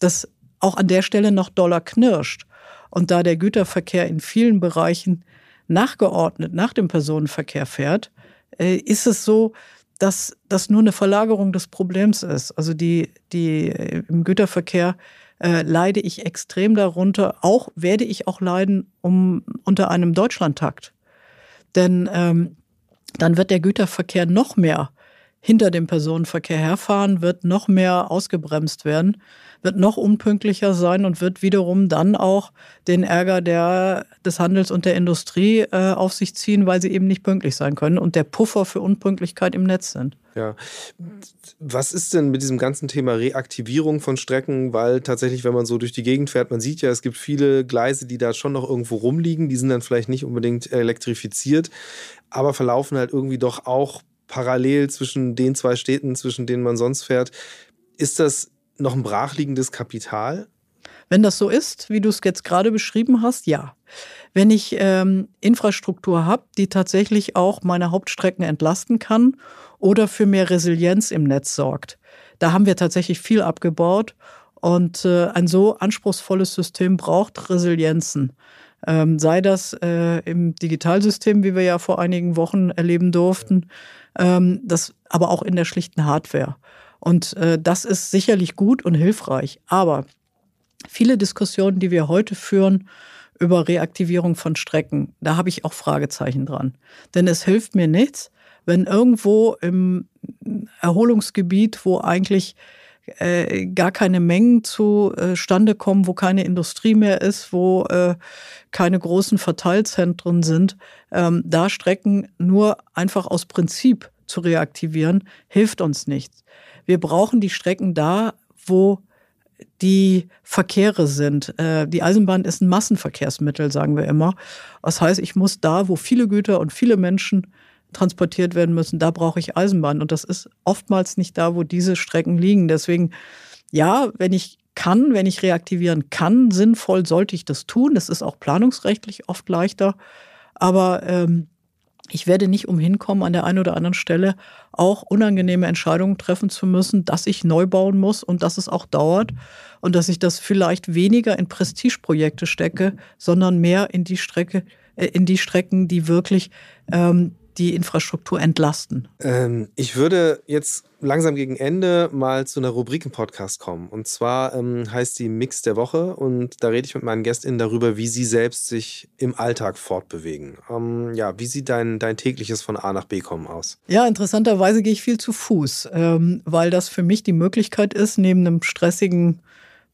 dass auch an der Stelle noch Dollar knirscht. Und da der Güterverkehr in vielen Bereichen nachgeordnet nach dem Personenverkehr fährt, äh, ist es so, dass das nur eine Verlagerung des Problems ist. Also die, die äh, im Güterverkehr äh, leide ich extrem darunter. Auch werde ich auch leiden um, unter einem Deutschlandtakt. Denn ähm, dann wird der Güterverkehr noch mehr hinter dem Personenverkehr herfahren, wird noch mehr ausgebremst werden wird noch unpünktlicher sein und wird wiederum dann auch den Ärger der, des Handels und der Industrie äh, auf sich ziehen, weil sie eben nicht pünktlich sein können und der Puffer für Unpünktlichkeit im Netz sind. Ja. Was ist denn mit diesem ganzen Thema Reaktivierung von Strecken? Weil tatsächlich, wenn man so durch die Gegend fährt, man sieht ja, es gibt viele Gleise, die da schon noch irgendwo rumliegen. Die sind dann vielleicht nicht unbedingt elektrifiziert, aber verlaufen halt irgendwie doch auch parallel zwischen den zwei Städten, zwischen denen man sonst fährt. Ist das noch ein brachliegendes Kapital? Wenn das so ist, wie du es jetzt gerade beschrieben hast, ja. Wenn ich ähm, Infrastruktur habe, die tatsächlich auch meine Hauptstrecken entlasten kann oder für mehr Resilienz im Netz sorgt. Da haben wir tatsächlich viel abgebaut und äh, ein so anspruchsvolles System braucht Resilienzen. Ähm, sei das äh, im Digitalsystem, wie wir ja vor einigen Wochen erleben durften, ähm, das aber auch in der schlichten Hardware. Und äh, das ist sicherlich gut und hilfreich. Aber viele Diskussionen, die wir heute führen über Reaktivierung von Strecken, da habe ich auch Fragezeichen dran. Denn es hilft mir nichts, wenn irgendwo im Erholungsgebiet, wo eigentlich äh, gar keine Mengen zustande kommen, wo keine Industrie mehr ist, wo äh, keine großen Verteilzentren sind, ähm, da Strecken nur einfach aus Prinzip zu reaktivieren, hilft uns nichts. Wir brauchen die Strecken da, wo die Verkehre sind. Äh, die Eisenbahn ist ein Massenverkehrsmittel, sagen wir immer. Das heißt, ich muss da, wo viele Güter und viele Menschen transportiert werden müssen, da brauche ich Eisenbahn. Und das ist oftmals nicht da, wo diese Strecken liegen. Deswegen, ja, wenn ich kann, wenn ich reaktivieren kann, sinnvoll sollte ich das tun. Das ist auch planungsrechtlich oft leichter. Aber ähm, ich werde nicht umhin kommen, an der einen oder anderen Stelle auch unangenehme Entscheidungen treffen zu müssen, dass ich neu bauen muss und dass es auch dauert und dass ich das vielleicht weniger in Prestigeprojekte stecke, sondern mehr in die Strecke, äh, in die Strecken, die wirklich ähm, die Infrastruktur entlasten? Ähm, ich würde jetzt langsam gegen Ende mal zu einer Rubrik im Podcast kommen. Und zwar ähm, heißt die Mix der Woche und da rede ich mit meinen GästInnen darüber, wie sie selbst sich im Alltag fortbewegen. Ähm, ja, wie sieht dein, dein tägliches von A nach B kommen aus? Ja, interessanterweise gehe ich viel zu Fuß, ähm, weil das für mich die Möglichkeit ist, neben einem stressigen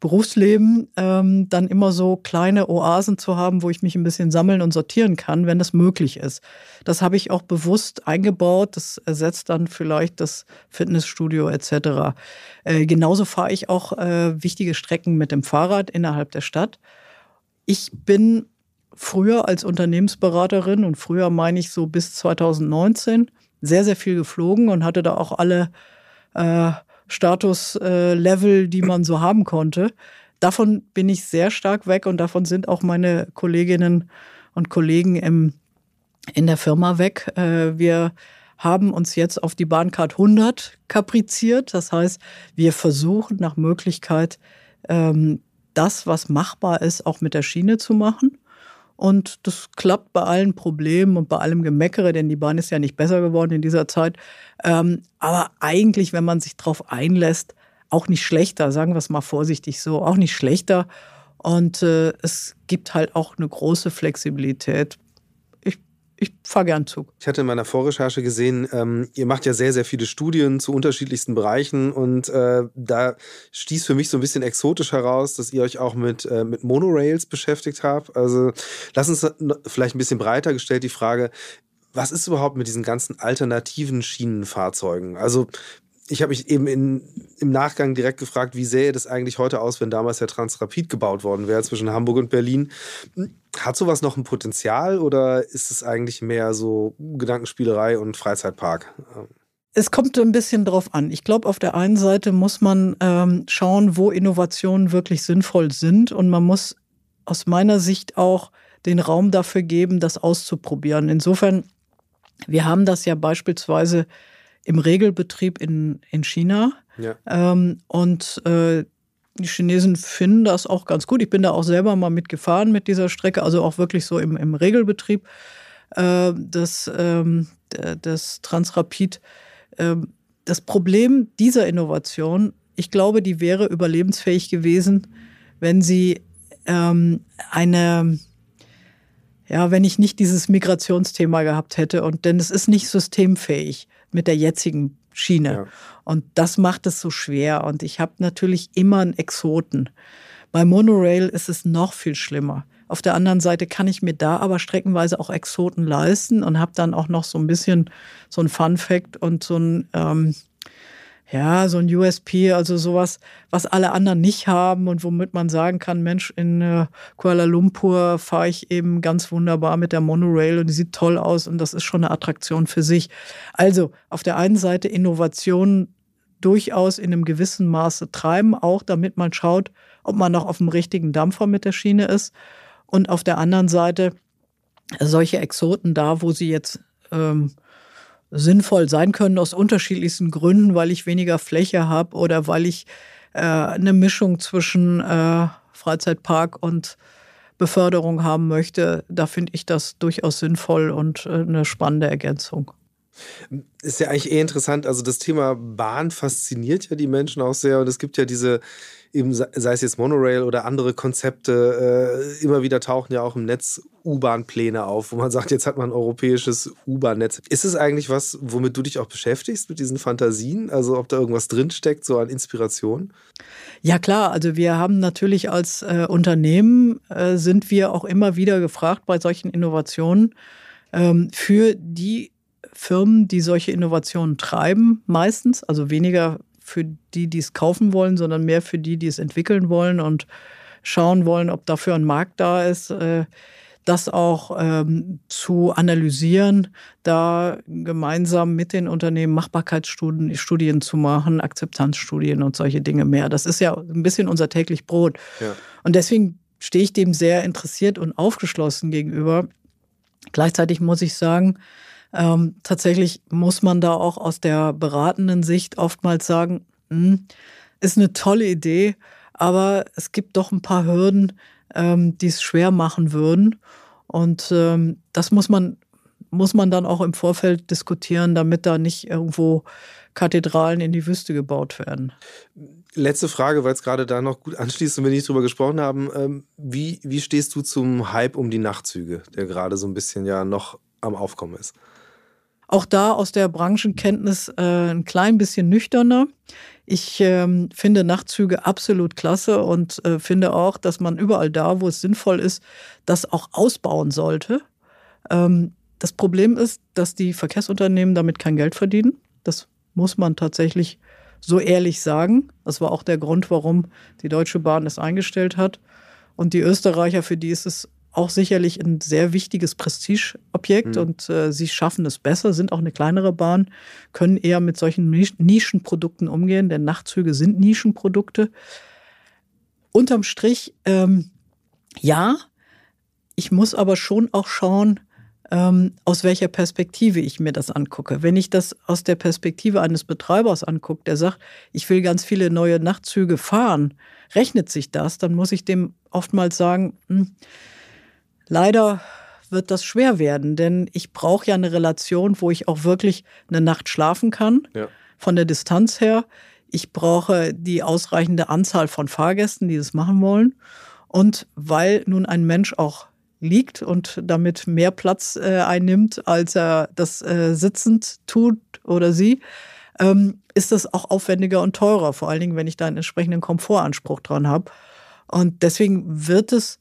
Berufsleben ähm, dann immer so kleine Oasen zu haben, wo ich mich ein bisschen sammeln und sortieren kann, wenn das möglich ist. Das habe ich auch bewusst eingebaut. Das ersetzt dann vielleicht das Fitnessstudio etc. Äh, genauso fahre ich auch äh, wichtige Strecken mit dem Fahrrad innerhalb der Stadt. Ich bin früher als Unternehmensberaterin und früher meine ich so bis 2019 sehr, sehr viel geflogen und hatte da auch alle äh, Statuslevel, die man so haben konnte. Davon bin ich sehr stark weg und davon sind auch meine Kolleginnen und Kollegen im, in der Firma weg. Äh, wir haben uns jetzt auf die Bahncard 100 kapriziert. Das heißt, wir versuchen nach Möglichkeit, ähm, das, was machbar ist, auch mit der Schiene zu machen. Und das klappt bei allen Problemen und bei allem Gemeckere, denn die Bahn ist ja nicht besser geworden in dieser Zeit. Ähm, aber eigentlich, wenn man sich darauf einlässt, auch nicht schlechter, sagen wir es mal vorsichtig so, auch nicht schlechter. Und äh, es gibt halt auch eine große Flexibilität ich fahre gern Zug. Ich hatte in meiner Vorrecherche gesehen, ähm, ihr macht ja sehr, sehr viele Studien zu unterschiedlichsten Bereichen und äh, da stieß für mich so ein bisschen exotisch heraus, dass ihr euch auch mit, äh, mit Monorails beschäftigt habt. Also lass uns vielleicht ein bisschen breiter gestellt die Frage, was ist überhaupt mit diesen ganzen alternativen Schienenfahrzeugen? Also ich habe mich eben in, im Nachgang direkt gefragt, wie sähe das eigentlich heute aus, wenn damals der Transrapid gebaut worden wäre zwischen Hamburg und Berlin. Hat sowas noch ein Potenzial oder ist es eigentlich mehr so Gedankenspielerei und Freizeitpark? Es kommt ein bisschen drauf an. Ich glaube, auf der einen Seite muss man ähm, schauen, wo Innovationen wirklich sinnvoll sind und man muss aus meiner Sicht auch den Raum dafür geben, das auszuprobieren. Insofern, wir haben das ja beispielsweise im Regelbetrieb in, in China. Ja. Ähm, und äh, die Chinesen finden das auch ganz gut. Ich bin da auch selber mal mitgefahren mit dieser Strecke, also auch wirklich so im, im Regelbetrieb äh, des, ähm, des Transrapid. Ähm, das Problem dieser Innovation, ich glaube, die wäre überlebensfähig gewesen, wenn sie ähm, eine, ja, wenn ich nicht dieses Migrationsthema gehabt hätte. Und denn es ist nicht systemfähig mit der jetzigen Schiene. Ja. Und das macht es so schwer. Und ich habe natürlich immer einen Exoten. Bei Monorail ist es noch viel schlimmer. Auf der anderen Seite kann ich mir da aber streckenweise auch Exoten leisten und habe dann auch noch so ein bisschen so ein Fun Fact und so ein ähm, ja, so ein USP, also sowas, was alle anderen nicht haben und womit man sagen kann, Mensch, in äh, Kuala Lumpur fahre ich eben ganz wunderbar mit der Monorail und die sieht toll aus und das ist schon eine Attraktion für sich. Also auf der einen Seite Innovation durchaus in einem gewissen Maße treiben, auch damit man schaut, ob man noch auf dem richtigen Dampfer mit der Schiene ist. Und auf der anderen Seite solche Exoten da, wo sie jetzt ähm, sinnvoll sein können aus unterschiedlichsten Gründen, weil ich weniger Fläche habe oder weil ich äh, eine Mischung zwischen äh, Freizeitpark und Beförderung haben möchte. Da finde ich das durchaus sinnvoll und äh, eine spannende Ergänzung. Ist ja eigentlich eh interessant. Also das Thema Bahn fasziniert ja die Menschen auch sehr und es gibt ja diese eben sei es jetzt Monorail oder andere Konzepte, äh, immer wieder tauchen ja auch im Netz U-Bahn-Pläne auf, wo man sagt, jetzt hat man ein europäisches U-Bahn-Netz. Ist es eigentlich was, womit du dich auch beschäftigst, mit diesen Fantasien? Also ob da irgendwas drinsteckt, so an Inspiration? Ja klar, also wir haben natürlich als äh, Unternehmen, äh, sind wir auch immer wieder gefragt bei solchen Innovationen ähm, für die Firmen, die solche Innovationen treiben, meistens, also weniger für die, die es kaufen wollen, sondern mehr für die, die es entwickeln wollen und schauen wollen, ob dafür ein Markt da ist. Äh, das auch ähm, zu analysieren, da gemeinsam mit den Unternehmen Machbarkeitsstudien Studien zu machen, Akzeptanzstudien und solche Dinge mehr. Das ist ja ein bisschen unser täglich Brot. Ja. Und deswegen stehe ich dem sehr interessiert und aufgeschlossen gegenüber. Gleichzeitig muss ich sagen, ähm, tatsächlich muss man da auch aus der beratenden Sicht oftmals sagen, hm, ist eine tolle Idee, aber es gibt doch ein paar Hürden, ähm, die es schwer machen würden. Und ähm, das muss man muss man dann auch im Vorfeld diskutieren, damit da nicht irgendwo Kathedralen in die Wüste gebaut werden. Letzte Frage, weil es gerade da noch gut anschließt und wir nicht drüber gesprochen haben. Ähm, wie, wie stehst du zum Hype um die Nachtzüge, der gerade so ein bisschen ja noch am Aufkommen ist? Auch da aus der Branchenkenntnis äh, ein klein bisschen nüchterner. Ich ähm, finde Nachtzüge absolut klasse und äh, finde auch, dass man überall da, wo es sinnvoll ist, das auch ausbauen sollte. Ähm, das Problem ist, dass die Verkehrsunternehmen damit kein Geld verdienen. Das muss man tatsächlich so ehrlich sagen. Das war auch der Grund, warum die Deutsche Bahn es eingestellt hat. Und die Österreicher, für die ist es auch sicherlich ein sehr wichtiges Prestigeobjekt mhm. und äh, sie schaffen es besser, sind auch eine kleinere Bahn, können eher mit solchen Nischenprodukten umgehen, denn Nachtzüge sind Nischenprodukte. Unterm Strich, ähm, ja, ich muss aber schon auch schauen, ähm, aus welcher Perspektive ich mir das angucke. Wenn ich das aus der Perspektive eines Betreibers angucke, der sagt, ich will ganz viele neue Nachtzüge fahren, rechnet sich das, dann muss ich dem oftmals sagen, hm, leider wird das schwer werden, denn ich brauche ja eine Relation, wo ich auch wirklich eine Nacht schlafen kann, ja. von der Distanz her. Ich brauche die ausreichende Anzahl von Fahrgästen, die das machen wollen. Und weil nun ein Mensch auch liegt und damit mehr Platz äh, einnimmt, als er das äh, sitzend tut oder sie, ähm, ist das auch aufwendiger und teurer, vor allen Dingen, wenn ich da einen entsprechenden Komfortanspruch dran habe. Und deswegen wird es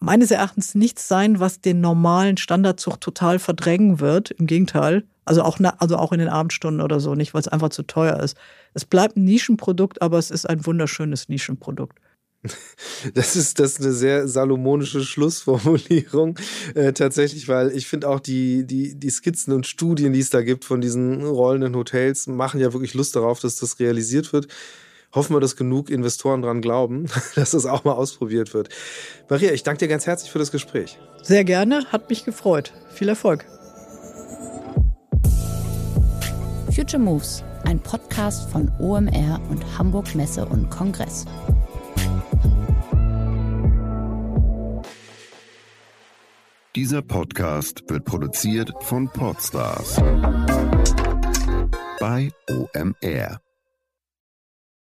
meines Erachtens nichts sein, was den normalen Standardzug total verdrängen wird. Im Gegenteil. Also auch, also auch in den Abendstunden oder so nicht, weil es einfach zu teuer ist. Es bleibt ein Nischenprodukt, aber es ist ein wunderschönes Nischenprodukt. Das ist, das ist eine sehr salomonische Schlussformulierung äh, tatsächlich, weil ich finde auch die, die, die Skizzen und Studien, die es da gibt von diesen rollenden Hotels, machen ja wirklich Lust darauf, dass das realisiert wird. Hoffen wir, dass genug Investoren dran glauben, dass das auch mal ausprobiert wird. Maria, ich danke dir ganz herzlich für das Gespräch. Sehr gerne, hat mich gefreut. Viel Erfolg. Future Moves, ein Podcast von OMR und Hamburg Messe und Kongress. Dieser Podcast wird produziert von Podstars bei OMR.